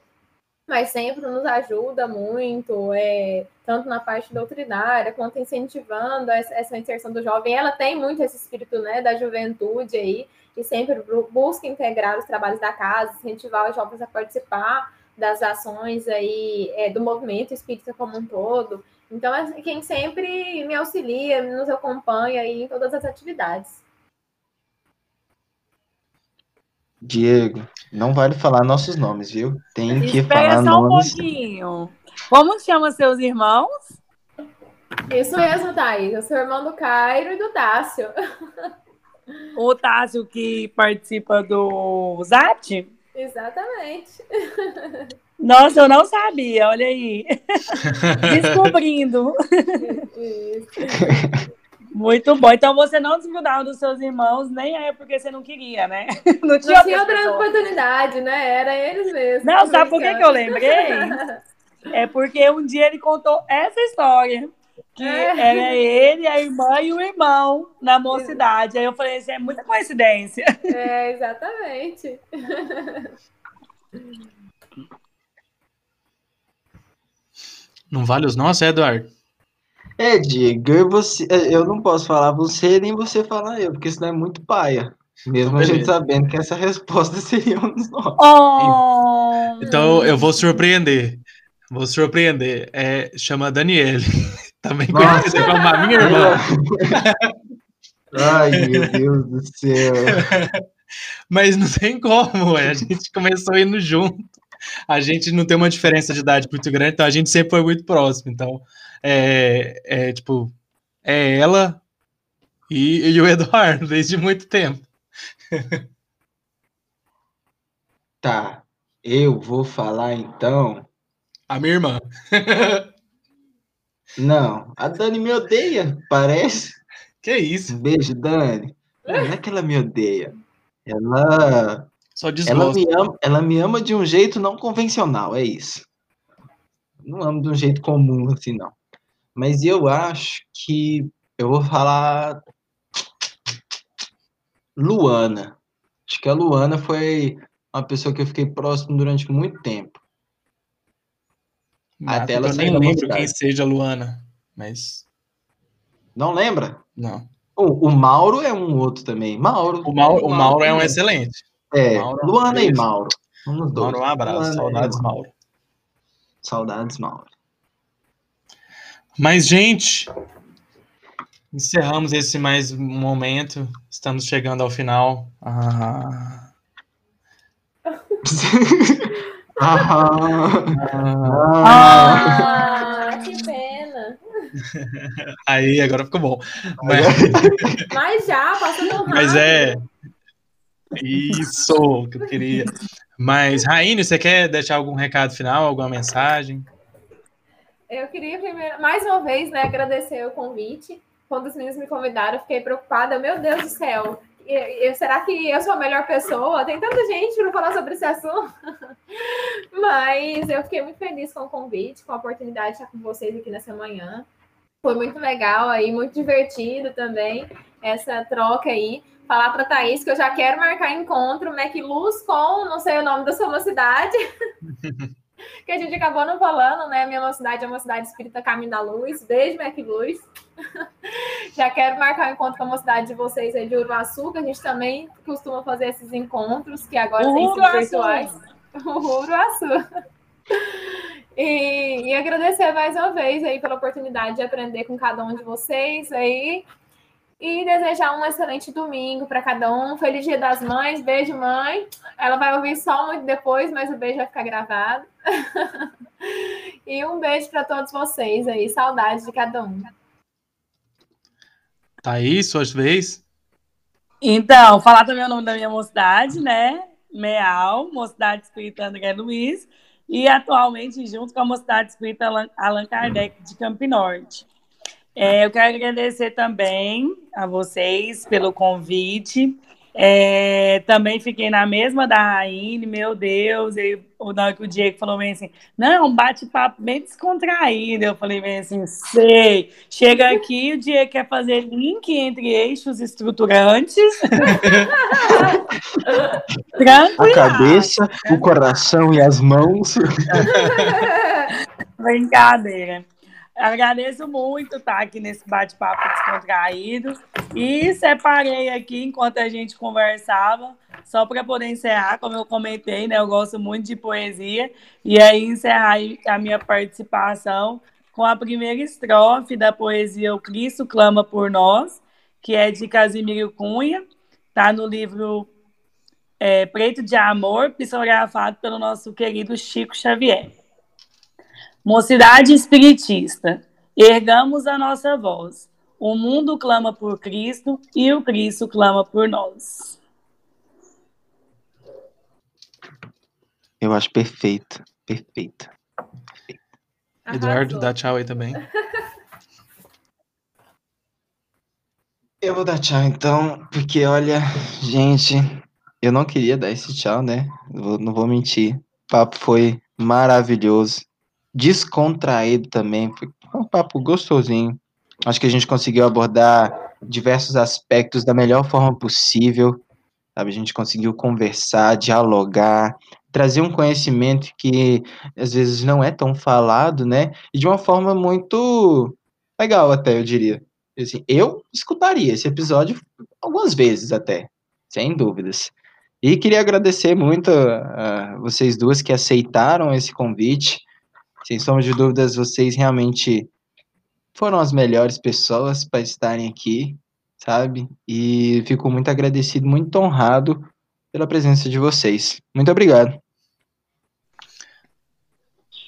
mas sempre nos ajuda muito, é, tanto na parte doutrinária quanto incentivando essa, inserção do jovem. Ela tem muito esse espírito né, da juventude aí, e sempre busca integrar os trabalhos da casa, incentivar os jovens a participar das ações aí é, do movimento espírita como um todo. Então, é quem sempre me auxilia, nos acompanha aí em todas as atividades. Diego, não vale falar nossos nomes, viu? Tem que Espera falar só nomes. um pouquinho. Como chama seus irmãos? Isso mesmo, Thaís. Eu sou irmão do Cairo e do Tássio. <laughs> O Tássio que participa do ZAT? Exatamente. Nossa, eu não sabia, olha aí. <laughs> Descobrindo. Isso. <laughs> Muito bom. Então você não desgrudava dos seus irmãos, nem é porque você não queria, né? <laughs> Não tinha, não tinha outra oportunidade, né? Era eles mesmos. Não, sabe por que, que eu lembrei? É porque um dia ele contou essa história. Que é. era ele, a irmã e o irmão na mocidade. Aí eu falei, isso é muita coincidência. <laughs> É, exatamente. Não vale os nossos, Eduardo? É, Diego, eu, você, é, eu não posso falar você nem você falar eu, porque senão é muito paia. Mesmo a gente sabendo que essa <laughs> resposta seria um dos nossos. Oh. Então eu vou surpreender. Vou surpreender. É, chama Daniele. <laughs> Também conhecida como a minha irmã. <laughs> Ai, meu Deus do céu. Mas não tem como, a gente começou indo junto. A gente não tem uma diferença de idade muito grande, então a gente sempre foi muito próximo. Então, é, é tipo, é ela e, e o Eduardo <laughs> desde muito tempo. <laughs> Tá, eu vou falar então. A minha irmã. <laughs> Não, a Dani me odeia, parece. Que isso? Um beijo, Dani. Não é que ela me odeia. Ela. Só ela me, ama, ela me ama de um jeito não convencional, é isso. Não amo de um jeito comum, assim, não. Mas eu acho que eu vou falar Luana. Acho que a Luana foi uma pessoa que eu fiquei próximo durante muito tempo. Mas Até ela eu nem lembro quem seja a Luana, mas. Não lembra? Não. O, o Mauro é um outro também. Mauro. O Mauro, o Mauro é um excelente. É, Mauro é um Luana e. Mauro. Vamos dois. Mauro, um abraço. Luana Saudades, Mauro. Saudades, Mauro. Mas, gente, encerramos esse mais um momento. Estamos chegando ao final. Ah, Ah, <laughs> ah. ah. Que pena. <laughs> aí, agora ficou bom. Mas, <laughs> Mas já, passou tão rápido. mas é. Isso que eu queria. Mas, Raine, você quer deixar algum recado final, alguma mensagem? Eu queria primeiro, mais uma vez, né, agradecer o convite. Quando os meninos me convidaram, eu fiquei preocupada. Meu Deus do céu, e- e- será que eu sou a melhor pessoa? Tem tanta gente para falar sobre esse assunto. <laughs> Mas eu fiquei muito feliz com o convite, com a oportunidade de estar com vocês aqui nessa manhã. Foi muito legal aí, muito divertido também essa troca aí. Falar para Thaís que eu já quero marcar encontro MacLuz com, não sei o nome da sua mocidade. <laughs> que a gente acabou não falando, né? Minha mocidade é uma cidade espírita Caminho da Luz. Beijo, MacLuz. <laughs> Já quero marcar um encontro com a mocidade de vocês aí de Uruaçu, que a gente também costuma fazer esses encontros, que agora têm sido virtuais. Uruaçu. <laughs> E, e agradecer mais uma vez aí pela oportunidade de aprender com cada um de vocês aí. E desejar um excelente domingo para cada um. Feliz Dia das Mães. Beijo, mãe. Ela vai ouvir só muito depois, mas o beijo vai ficar gravado. <laughs> e um beijo para todos vocês aí. Saudades de cada um. Thaís, sua vez? Então, falar também o nome da minha mocidade, né? Meal, Mocidade Espírita André Luiz, e atualmente junto com a Mocidade Espírita Allan- Allan Kardec de Campinorte. É, eu quero agradecer também a vocês pelo convite. É, também fiquei na mesma da Raine, meu Deus, e o na hora que o Diego falou bem assim, não, é um bate-papo bem descontraído. Eu falei bem assim, sei. Chega aqui, o Diego quer fazer link entre eixos estruturantes. <laughs> Tranquilo. A cabeça, o coração e as mãos. <laughs> Brincadeira. Agradeço muito estar aqui nesse bate-papo descontraído. E separei aqui, enquanto a gente conversava, só para poder encerrar, como eu comentei, né? Eu gosto muito de poesia. E aí encerrar a minha participação com a primeira estrofe da poesia O Cristo Clama por Nós, que é de Casimiro Cunha. Está no livro é, Preto de Amor, psicografado pelo nosso querido Chico Xavier. Mocidade espiritista, ergamos a nossa voz. O mundo clama por Cristo e o Cristo clama por nós. Eu acho perfeito, perfeito. Eduardo, Arrasou. dá tchau aí também. <laughs> Eu vou dar tchau então, porque olha, gente, eu não queria dar esse tchau, né? Vou- não vou mentir. O papo foi maravilhoso. Descontraído também. Foi um papo gostosinho. Acho que a gente conseguiu abordar diversos aspectos da melhor forma possível. Sabe? A gente conseguiu conversar, dialogar, trazer um conhecimento que às vezes não é tão falado, né? E de uma forma muito legal, até eu diria. Assim, eu escutaria esse episódio algumas vezes até, sem dúvidas. E queria agradecer muito a, vocês duas que aceitaram esse convite. Sem sombra de dúvidas, vocês realmente foram as melhores pessoas para estarem aqui, sabe? E fico muito agradecido, muito honrado pela presença de vocês. Muito obrigado.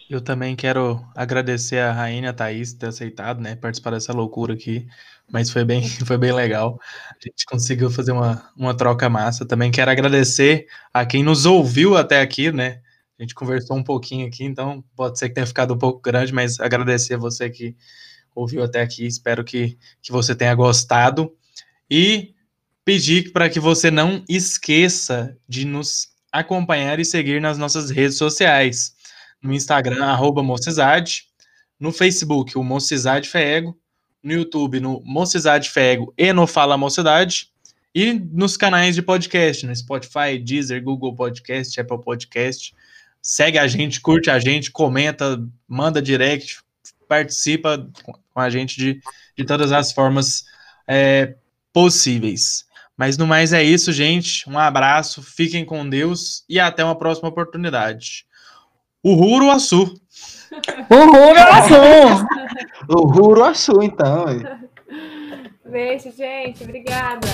Eu também quero agradecer a Rainha, a Thaís, ter aceitado, né, participar dessa loucura aqui, mas foi bem, <laughs> foi bem legal. A gente conseguiu fazer uma, uma troca massa. Também quero agradecer a quem nos ouviu até aqui, né? A gente conversou um pouquinho aqui, então pode ser que tenha ficado um pouco grande, mas agradecer a você que ouviu até aqui. Espero que, que você tenha gostado. E pedir para que você não esqueça de nos acompanhar e seguir nas nossas redes sociais no Instagram, arroba Mocizade, no Facebook, o Mocizade Fego, no YouTube, no Mocizade Fego e no Fala Mocidade, e nos canais de podcast, no Spotify, Deezer, Google Podcast, Apple Podcast. Segue a gente, curte a gente, comenta, manda direct, participa com a gente de, de todas as formas é, possíveis. Mas no mais é isso, gente. Um abraço, fiquem com Deus e até uma próxima oportunidade. Uhuru Açu! <laughs> Uhuru Açu! Uhuru Açu, então. Beijo, gente. Obrigada.